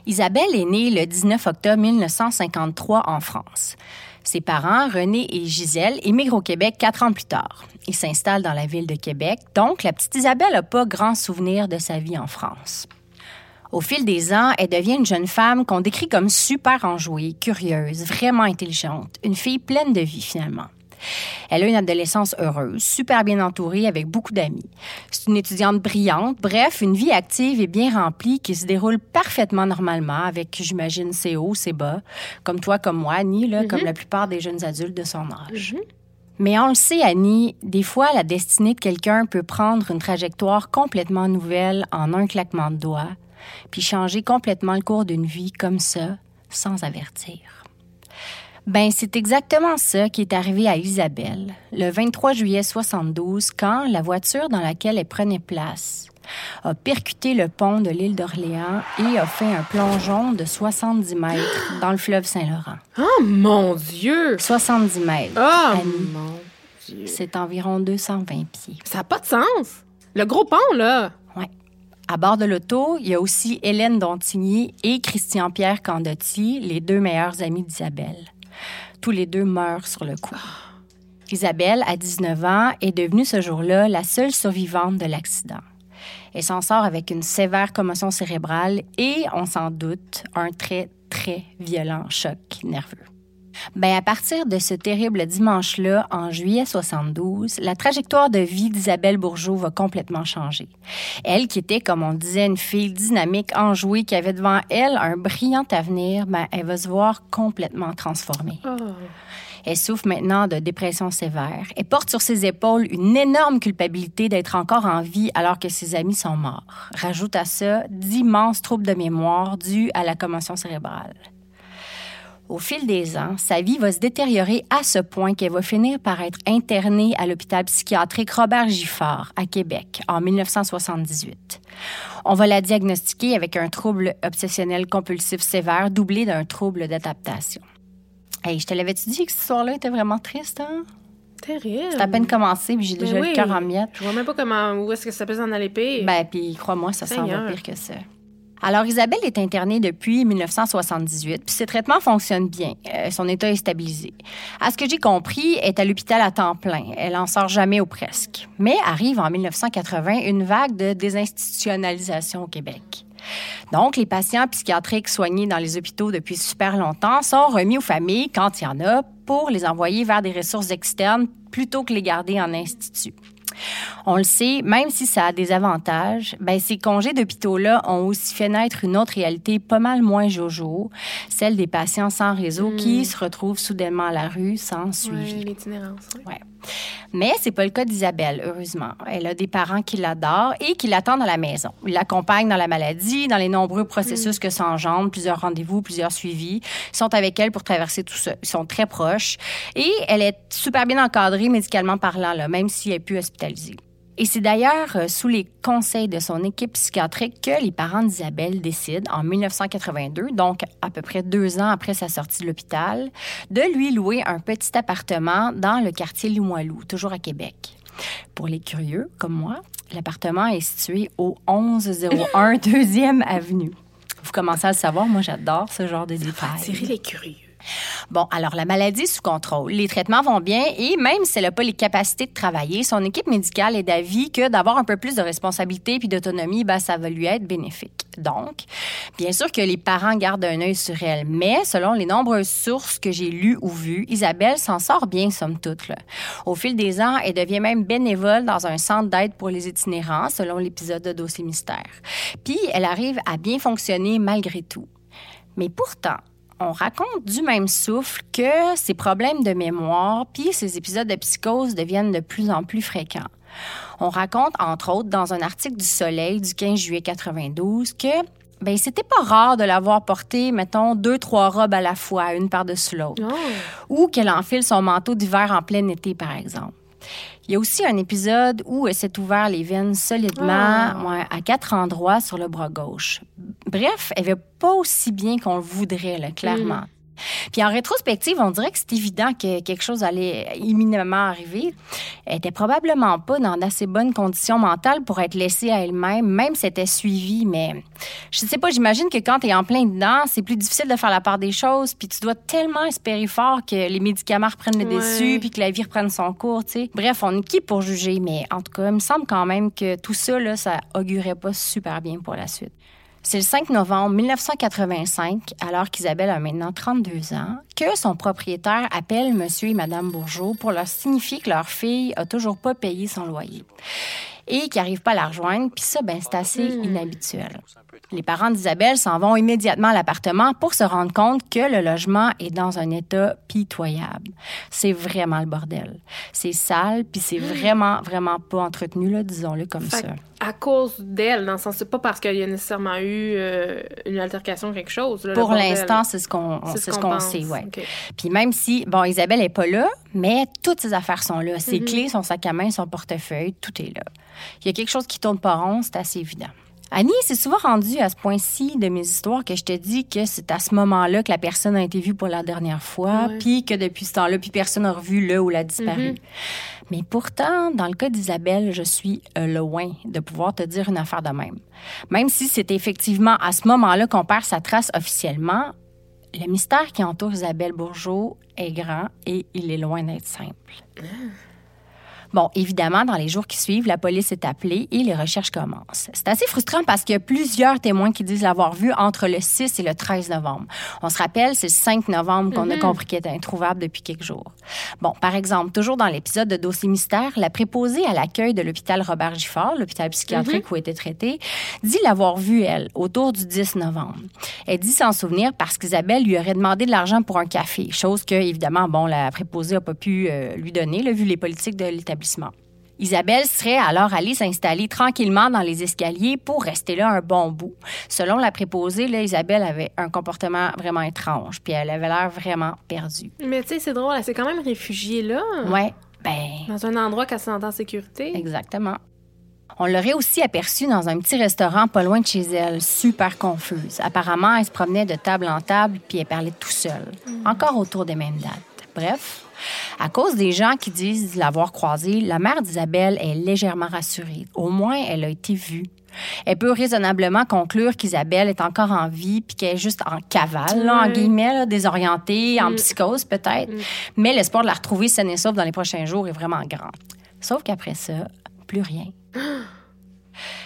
Isabelle est née le 19 octobre 1953 en France. Ses parents, René et Gisèle, émigrent au Québec quatre ans plus tard. Ils s'installent dans la ville de Québec, donc la petite Isabelle n'a pas grand souvenir de sa vie en France. Au fil des ans, elle devient une jeune femme qu'on décrit comme super enjouée, curieuse, vraiment intelligente, une fille pleine de vie finalement. Elle a une adolescence heureuse, super bien entourée avec beaucoup d'amis. C'est une étudiante brillante, bref, une vie active et bien remplie qui se déroule parfaitement normalement avec, j'imagine, ses hauts, ses bas, comme toi, comme moi, Annie, là, comme la plupart des jeunes adultes de son âge. Mais on le sait, Annie, des fois, la destinée de quelqu'un peut prendre une trajectoire complètement nouvelle en un claquement de doigts, puis changer complètement le cours d'une vie comme ça, sans avertir. Ben, c'est exactement ça qui est arrivé à Isabelle le 23 juillet 72 quand la voiture dans laquelle elle prenait place a percuté le pont de l'île d'Orléans et a fait un plongeon de 70 mètres dans le fleuve Saint-Laurent. Oh mon Dieu! 70 mètres. Oh Annie, mon Dieu! c'est environ 220 pieds. Ça n'a pas de sens! Le gros pont, là! Ouais. À bord de l'auto, il y a aussi Hélène Dontigny et Christian-Pierre Candotti, les deux meilleurs amis d'Isabelle. Tous les deux meurent sur le coup. Isabelle, à 19 ans, est devenue ce jour-là la seule survivante de l'accident. Elle s'en sort avec une sévère commotion cérébrale et, on s'en doute, un très, très violent choc nerveux. Ben, à partir de ce terrible dimanche-là, en juillet 72, la trajectoire de vie d'Isabelle Bourgeot va complètement changer. Elle, qui était, comme on disait, une fille dynamique, enjouée, qui avait devant elle un brillant avenir, ben, elle va se voir complètement transformée. Oh. Elle souffre maintenant de dépression sévère. Elle porte sur ses épaules une énorme culpabilité d'être encore en vie alors que ses amis sont morts. Rajoute à ça d'immenses troubles de mémoire dus à la commotion cérébrale. Au fil des ans, sa vie va se détériorer à ce point qu'elle va finir par être internée à l'hôpital psychiatrique Robert Giffard à Québec en 1978. On va la diagnostiquer avec un trouble obsessionnel compulsif sévère doublé d'un trouble d'adaptation. Hey, je te l'avais-tu dit que cette histoire-là était vraiment triste, hein? Terrible. C'est à peine commencé, puis j'ai déjà Ben le oui. cœur en miettes. Je vois même pas comment, où est-ce que ça peut en aller pire. Ben, puis crois-moi, ça s'en va pire que ça. Alors, Isabelle est internée depuis 1978, puis ses traitements fonctionnent bien. Euh, son état est stabilisé. À ce que j'ai compris, elle est à l'hôpital à temps plein. Elle en sort jamais ou presque. Mais arrive en 1980 une vague de désinstitutionnalisation au Québec. Donc, les patients psychiatriques soignés dans les hôpitaux depuis super longtemps sont remis aux familles, quand il y en a, pour les envoyer vers des ressources externes plutôt que les garder en institut. On le sait, même si ça a des avantages, ben ces congés d'hôpitaux-là ont aussi fait naître une autre réalité pas mal moins jojo, celle des patients sans réseau qui se retrouvent soudainement à la rue sans ouais, suivi. l'itinérance. ouais. Ouais. Mais c'est pas le cas d'Isabelle, heureusement. Elle a des parents qui l'adorent et qui l'attendent à la maison. Ils l'accompagnent dans la maladie, dans les nombreux processus que ça engendre, plusieurs rendez-vous, plusieurs suivis. Ils sont avec elle pour traverser tout ça. Ils sont très proches. Et elle est super bien encadrée médicalement parlant, là, même si elle est plus hospitalisée. Et c'est d'ailleurs euh, sous les conseils de son équipe psychiatrique que les parents d'Isabelle décident, en 1982, donc à peu près deux ans après sa sortie de l'hôpital, de lui louer un petit appartement dans le quartier Limoilou, toujours à Québec. Pour les curieux, comme moi, l'appartement est situé au 1101 2e <laughs> Avenue. Vous commencez à le savoir, moi j'adore ce genre de détails. Tirer les curieux. Bon, alors la maladie est sous contrôle. Les traitements vont bien et même si elle n'a pas les capacités de travailler, son équipe médicale est d'avis que d'avoir un peu plus de responsabilité puis d'autonomie, ben, ça va lui être bénéfique. Donc, bien sûr que les parents gardent un œil sur elle, mais selon les nombreuses sources que j'ai lues ou vues, Isabelle s'en sort bien, somme toute. Au fil des ans, elle devient même bénévole dans un centre d'aide pour les itinérants, selon l'épisode de Dossier Mystère. Puis, elle arrive à bien fonctionner malgré tout. Mais pourtant, on raconte du même souffle que ses problèmes de mémoire puis ses épisodes de psychose deviennent de plus en plus fréquents. On raconte, entre autres, dans un article du Soleil du 15 juillet 92 que ben c'était pas rare de l'avoir porté, mettons, deux, trois robes à la fois, une par-dessus l'autre. Oh. Ou qu'elle enfile son manteau d'hiver en plein été, par exemple. Il y a aussi un épisode où elle s'est ouvert les veines solidement Ah. ouais, à quatre endroits sur le bras gauche. Bref, elle va pas aussi bien qu'on le voudrait, là, clairement. Puis en rétrospective, on dirait que c'est évident que quelque chose allait imminemment arriver. Elle était probablement pas dans d'assez bonnes conditions mentales pour être laissée à elle-même, même si elle était suivie. Mais je sais pas, j'imagine que quand tu es en plein dedans, c'est plus difficile de faire la part des choses. Puis tu dois tellement espérer fort que les médicaments reprennent le Ouais. dessus, puis que la vie reprenne son cours, tu sais. Bref, on est qui pour juger? Mais en tout cas, il me semble quand même que tout ça, là, ça augurait pas super bien pour la suite. C'est le 5 novembre 1985, alors qu'Isabelle a maintenant 32 ans, que son propriétaire appelle Monsieur et Madame Bourgeot pour leur signifier que leur fille a toujours pas payé son loyer et qu'ils n'arrivent pas à la rejoindre. Puis ça, ben, c'est assez inhabituel. Les parents d'Isabelle s'en vont immédiatement à l'appartement pour se rendre compte que le logement est dans un état pitoyable. C'est vraiment le bordel. C'est sale, puis c'est vraiment, vraiment pas entretenu, là, disons-le comme Fait ça. À cause d'elle, dans le sens, c'est pas parce qu'il y a nécessairement eu euh, une altercation ou quelque chose. là, Pour l'instant, c'est ce qu'on ce sait, ouais. OK. Puis même si, bon, Isabelle est pas là, mais toutes ses affaires sont là. Mhm. Ses clés, son sac à main, son portefeuille, tout est là. Il y a quelque chose qui tourne pas rond, c'est assez évident. Annie, c'est souvent rendu à ce point-ci de mes histoires que je te dis que c'est à ce moment-là que la personne a été vue pour la dernière fois, puis que depuis ce temps-là, puis personne n'a revu le ou la disparu. Mhm. Mais pourtant, dans le cas d'Isabelle, je suis euh, loin de pouvoir te dire une affaire de même. Même si c'est effectivement à ce moment-là qu'on perd sa trace officiellement, le mystère qui entoure Isabelle Bourgeot est grand et il est loin d'être simple. Bon, évidemment, dans les jours qui suivent, la police est appelée et les recherches commencent. C'est assez frustrant parce qu'il y a plusieurs témoins qui disent l'avoir vue entre le 6 et le 13 novembre. On se rappelle, c'est le 5 novembre qu'on a compris qu'elle était introuvable depuis quelques jours. Bon, par exemple, toujours dans l'épisode de Dossier mystère, la préposée à l'accueil de l'hôpital Robert Giffard, l'hôpital psychiatrique où elle était traitée, dit l'avoir vue, elle, autour du 10 novembre. Elle dit s'en souvenir parce qu'Isabelle lui aurait demandé de l'argent pour un café, chose que, évidemment, bon, la préposée n'a pas pu euh, lui donner, là, vu les politiques de l'établissement. Isabelle serait alors allée s'installer tranquillement dans les escaliers pour rester là un bon bout. Selon la préposée, là, Isabelle avait un comportement vraiment étrange, puis elle avait l'air vraiment perdue. Mais tu sais, c'est drôle, elle s'est quand même réfugiée là. Ouais, ben... Dans un endroit qu'elle se sentait en sécurité. Exactement. On l'aurait aussi aperçue dans un petit restaurant pas loin de chez elle, super confuse. Apparemment, elle se promenait de table en table puis elle parlait tout seule, encore autour des mêmes dates. Bref, à cause des gens qui disent l'avoir croisée, la mère d'Isabelle est légèrement rassurée. Au moins, elle a été vue. Elle peut raisonnablement conclure qu'Isabelle est encore en vie puis qu'elle est juste en cavale, là, en guillemets, là, désorientée, en psychose peut-être. Mais l'espoir de la retrouver saine et sauve dans les prochains jours est vraiment grand. Sauf qu'après ça, plus rien. <gasps>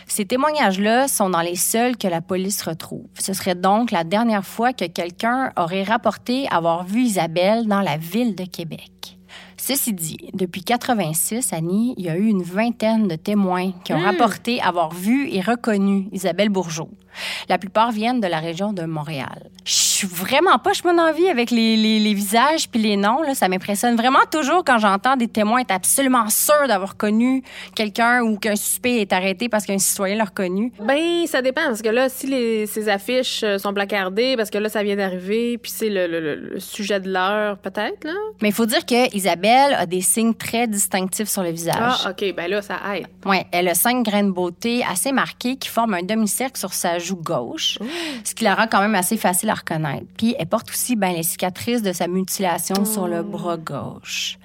Ces témoignages-là sont dans les seuls que la police retrouve. Ce serait donc la dernière fois que quelqu'un aurait rapporté avoir vu Isabelle dans la ville de Québec. Ceci dit, depuis 86, Annie, il y a eu une vingtaine de témoins qui ont rapporté avoir vu et reconnu Isabelle Bourgeot. La plupart viennent de la région de Montréal. Suis vraiment pas je mon envie avec les, les, les visages puis les noms. Là. Ça m'impressionne vraiment toujours quand j'entends des témoins être absolument sûrs d'avoir connu quelqu'un ou qu'un suspect est arrêté parce qu'un citoyen l'a reconnu. Ben, ça dépend. Parce que là, si les, ces affiches euh, sont placardées, parce que là, ça vient d'arriver, puis c'est le, le- sujet de l'heure, peut-être, là. Mais il faut dire que Isabelle a des signes très distinctifs sur le visage. Ah, OK. Ben là, ça aide. Ouais, elle a cinq grains de beauté assez marqués qui forment un demi-cercle sur sa joue gauche, ce qui la rend quand même assez facile à reconnaître. Puis elle porte aussi ben, les cicatrices de sa mutilation sur le bras gauche.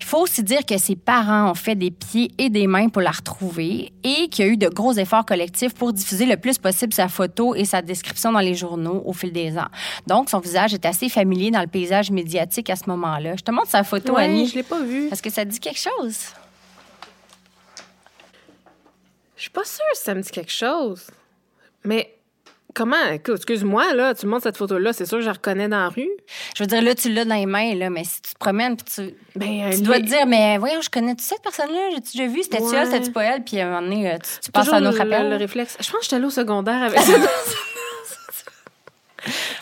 Il faut aussi dire que ses parents ont fait des pieds et des mains pour la retrouver et qu'il y a eu de gros efforts collectifs pour diffuser le plus possible sa photo et sa description dans les journaux au fil des ans. Donc, son visage est assez familier dans le paysage médiatique à ce moment-là. Je te montre sa photo, Ouais, Annie. je l'ai pas vue. Est-ce que ça dit quelque chose? Je suis pas sûre si ça me dit quelque chose. Mais comment? Excuse-moi, là, tu montres cette photo-là, c'est sûr que je la reconnais dans la rue. Je veux dire, là, tu l'as dans les mains, là, mais si tu te promènes, puis tu, Ben, tu dois te dire, mais voyons, je connais-tu cette personne-là? J'ai-tu déjà vu? C'était-tu Ouais. elle? C'était-tu pas elle? Puis à un moment donné, euh, tu, tu passes à un autre appel. le réflexe. Je pense que j'étais allée au secondaire avec ça. <laughs>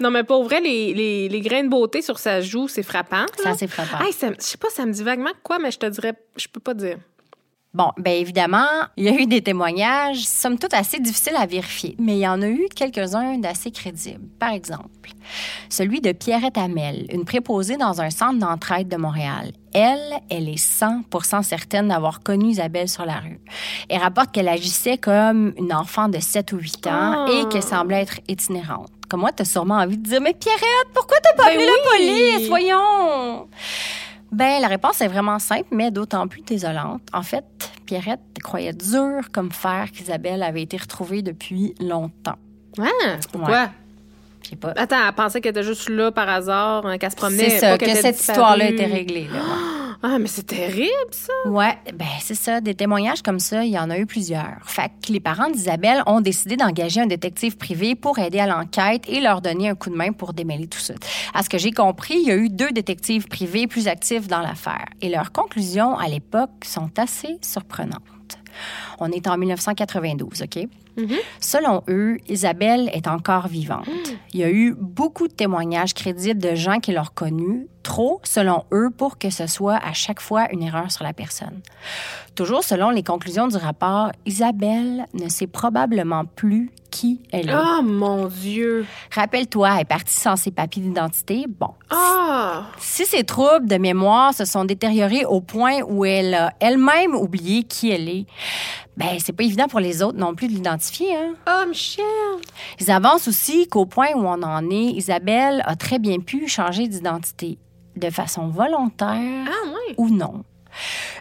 non, mais pour vrai, les, les, les grains de beauté sur sa joue, c'est frappant. C'est là. assez frappant. Hey, ça je sais pas, ça me dit vaguement quoi, mais je te dirais, je peux pas dire. Bon, bien évidemment, il y a eu des témoignages, somme toute assez difficiles à vérifier, mais il y en a eu quelques-uns d'assez crédibles. Par exemple, celui de Pierrette Hamel, une préposée dans un centre d'entraide de Montréal. Elle, elle est 100% certaine d'avoir connu Isabelle sur la rue. Elle rapporte qu'elle agissait comme une enfant de 7 ou 8 ans Oh. et qu'elle semblait être itinérante. Comme moi, t'as sûrement envie de dire, mais Pierrette, pourquoi t'as pas Ben appelé la police? Voyons! Ben, la réponse est vraiment simple, mais d'autant plus désolante. En fait, Pierrette croyait dur comme fer qu'Isabelle avait été retrouvée depuis longtemps. Ah, pourquoi? Ouais. Je sais pas. Attends, elle pensait qu'elle était juste là par hasard, hein, qu'elle se promenait. C'est ça, pas que cette histoire-là était réglée. Là. <gasps> Ah, mais c'est terrible, ça. Ouais, ben c'est ça. Des témoignages comme ça, il y en a eu plusieurs. Fait que les parents d'Isabelle ont décidé d'engager un détective privé pour aider à l'enquête et leur donner un coup de main pour démêler tout ça. À ce que j'ai compris, il y a eu deux détectives privés plus actifs dans l'affaire. Et leurs conclusions, à l'époque, sont assez surprenantes. On est en 1992, OK? Selon eux, Isabelle est encore vivante. Il y a eu beaucoup de témoignages crédibles de gens qui l'ont reconnue, trop, selon eux, pour que ce soit à chaque fois une erreur sur la personne. Toujours selon les conclusions du rapport, Isabelle ne sait probablement plus qui elle est. Oh, mon Dieu. Rappelle-toi, elle est partie sans ses papiers d'identité. Bon, Ah! si ses troubles de mémoire se sont détériorés au point où elle a elle-même oublié qui elle est, ben c'est pas évident pour les autres non plus de l'identifier. Hein? Oh, Michel! Ils avancent aussi qu'au point où on en est, Isabelle a très bien pu changer d'identité, de façon volontaire Ah, ou non.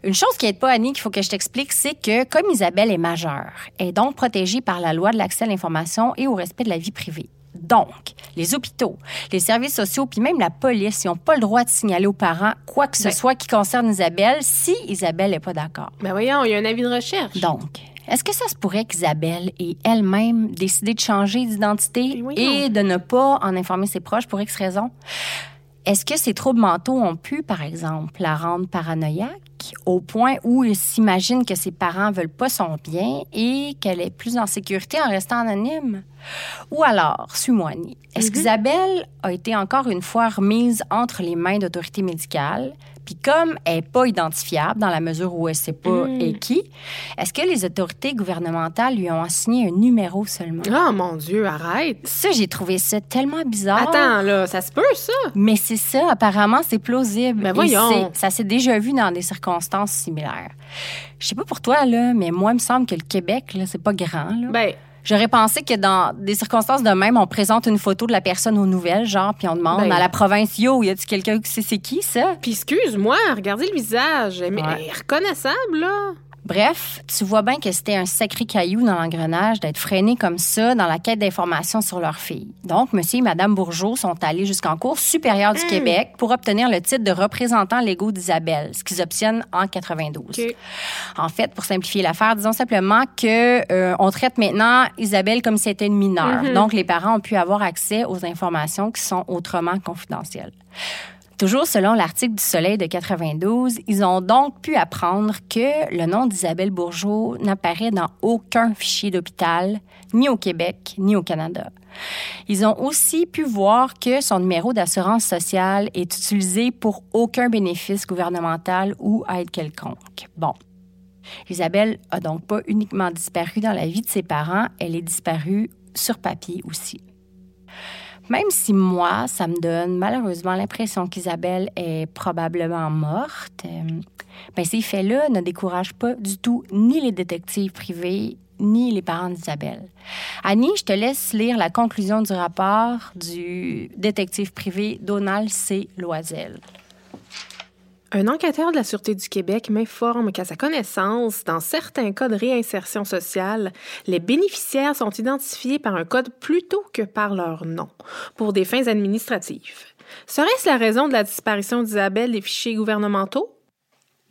Une chose qui n'aide pas, Annie, qu'il faut que je t'explique, c'est que comme Isabelle est majeure, elle est donc protégée par la loi de l'accès à l'information et au respect de la vie privée. Donc, les hôpitaux, les services sociaux, puis même la police, ils n'ont pas le droit de signaler aux parents quoi que ce Ben. soit qui concerne Isabelle si Isabelle n'est pas d'accord. Ben voyons, il y a un avis de recherche. Donc, est-ce que ça se pourrait qu'Isabelle ait elle-même décidé de changer d'identité voyons. et de ne pas en informer ses proches pour X raison? Est-ce que ses troubles mentaux ont pu, par exemple, la rendre paranoïaque au point où il s'imagine que ses parents veulent pas son bien et qu'elle est plus en sécurité en restant anonyme? Ou alors, suis-moi, Annie, est-ce qu'Isabelle a été encore une fois remise entre les mains d'autorités médicales Puis comme elle n'est pas identifiable dans la mesure où elle ne sait pas Hmm. est qui, est-ce que les autorités gouvernementales lui ont assigné un numéro seulement? Oh mon Dieu, arrête. Ça, j'ai trouvé ça tellement bizarre. Attends, là, ça se peut, ça? Mais c'est ça, apparemment, c'est plausible. Ben Et voyons. Ça s'est déjà vu dans des circonstances similaires. Je sais pas pour toi, là, mais moi, il me semble que le Québec, là, c'est pas grand, là. Ben, J'aurais pensé que dans des circonstances de même, on présente une photo de la personne aux nouvelles, genre, puis on demande Ben. à la province, yo, y a-tu quelqu'un qui sait c'est qui, ça? puis excuse-moi, regardez le visage. Ouais. elle est reconnaissable, là. Bref, tu vois bien que c'était un sacré caillou dans l'engrenage d'être freiné comme ça dans la quête d'informations sur leur fille. Donc, monsieur et madame Bourgeot sont allés jusqu'en Cour supérieure du Québec pour obtenir le titre de représentant légaux d'Isabelle, ce qu'ils obtiennent en 92. OK. En fait, pour simplifier l'affaire, disons simplement que euh, on traite maintenant Isabelle comme si c'était une mineure. Donc, les parents ont pu avoir accès aux informations qui sont autrement confidentielles. Toujours selon l'article du Soleil de 92, ils ont donc pu apprendre que le nom d'Isabelle Bourgeot n'apparaît dans aucun fichier d'hôpital, ni au Québec, ni au Canada. Ils ont aussi pu voir que son numéro d'assurance sociale est utilisé pour aucun bénéfice gouvernemental ou aide quelconque. Bon. Isabelle a donc pas uniquement disparu dans la vie de ses parents, elle est disparue sur papier aussi. Même si moi, ça me donne malheureusement l'impression qu'Isabelle est probablement morte, euh, ben ces faits-là ne découragent pas du tout ni les détectives privés ni les parents d'Isabelle. Annie, je te laisse lire la conclusion du rapport du détective privé Donald C. Loisel. Un enquêteur de la Sûreté du Québec m'informe qu'à sa connaissance, dans certains cas de réinsertion sociale, les bénéficiaires sont identifiés par un code plutôt que par leur nom, pour des fins administratives. Serait-ce la raison de la disparition d'Isabelle des fichiers gouvernementaux?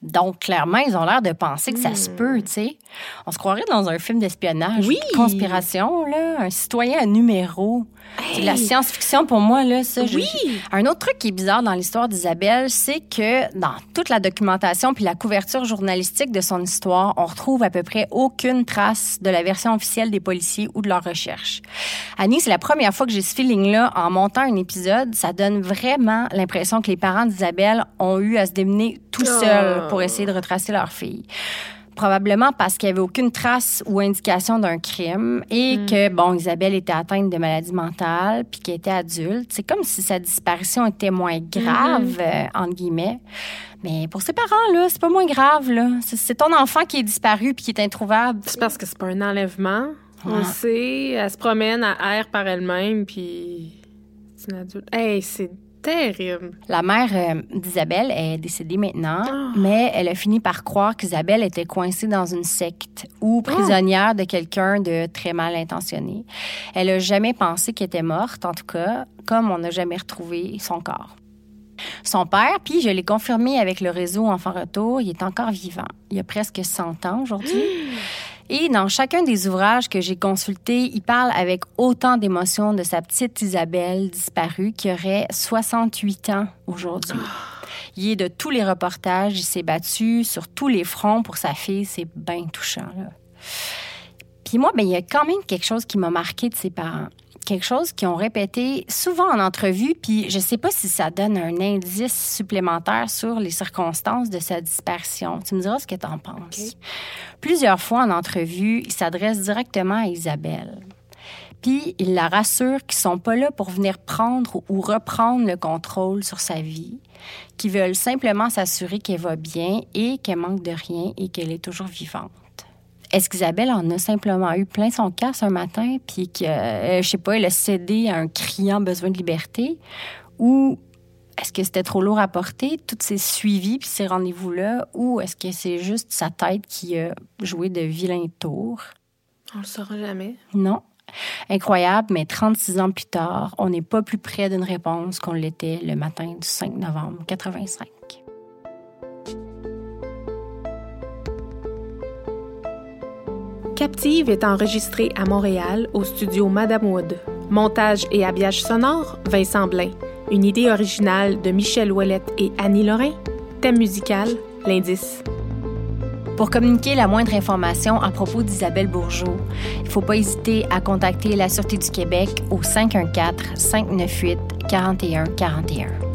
Donc, clairement, ils ont l'air de penser que ça se peut, tu sais. On se croirait dans un film d'espionnage, Oui. de conspiration, là, un citoyen à numéro. C'est de la science-fiction pour moi, là, ça. je- Oui. Un autre truc qui est bizarre dans l'histoire d'Isabelle, c'est que dans toute la documentation puis la couverture journalistique de son histoire, on retrouve à peu près aucune trace de la version officielle des policiers ou de leurs recherches. Annie, c'est la première fois que j'ai ce feeling-là en montant un épisode. Ça donne vraiment l'impression que les parents d'Isabelle ont eu à se démener tout seuls pour essayer de retracer leur fille. Probablement parce qu'il n'y avait aucune trace ou indication d'un crime et que, bon, Isabelle était atteinte de maladie mentale puis qu'elle était adulte. C'est comme si sa disparition était moins grave, euh, entre guillemets. Mais pour ses parents, là, c'est pas moins grave, là. C'est- C'est ton enfant qui est disparu puis qui est introuvable. C'est parce que c'est pas un enlèvement. On le sait, elle se promène à air par elle-même, puis c'est une adulte. Hey, c'est terrible. La mère euh, d'Isabelle est décédée maintenant, Ah. mais elle a fini par croire qu'Isabelle était coincée dans une secte ou Ah. prisonnière de quelqu'un de très mal intentionné. Elle a jamais pensé qu'elle était morte, en tout cas, comme on n'a jamais retrouvé son corps. Son père, puis je l'ai confirmé avec le réseau Enfant Retour, il est encore vivant. Il a presque 100 ans aujourd'hui. <gasps> Et dans chacun des ouvrages que j'ai consultés, il parle avec autant d'émotion de sa petite Isabelle disparue qui aurait 68 ans aujourd'hui. Il est de tous les reportages, il s'est battu sur tous les fronts pour sa fille, c'est bien touchant. Puis moi, ben, il y a quand même quelque chose qui m'a marqué de ses parents. Quelque chose qu'ils ont répété souvent en entrevue, puis je sais pas si ça donne un indice supplémentaire sur les circonstances de sa disparition. Tu me diras ce que tu en penses. Plusieurs fois en entrevue, il s'adresse directement à Isabelle. Puis il la rassure qu'ils sont pas là pour venir prendre ou reprendre le contrôle sur sa vie, qu'ils veulent simplement s'assurer qu'elle va bien et qu'elle manque de rien et qu'elle est toujours vivante. Est-ce qu'Isabelle en a simplement eu plein son casse un matin, puis que, euh, je sais pas, elle a cédé à un criant besoin de liberté? Ou est-ce que c'était trop lourd à porter, tous ces suivis puis ces rendez-vous-là? Ou est-ce que c'est juste sa tête qui a joué de vilains tours? On le saura jamais. Non. Incroyable, mais 36 ans plus tard, on n'est pas plus près d'une réponse qu'on l'était le matin du 5 novembre 85. Captive est enregistrée à Montréal au studio Madame Wood. Montage et habillage sonore, Vincent Blain. Une idée originale de Michel Ouellette et Annie Lorrain. Thème musical, l'indice. Pour communiquer la moindre information à propos d'Isabelle Bourgeot, il ne faut pas hésiter à contacter la Sûreté du Québec au 514-598-4141.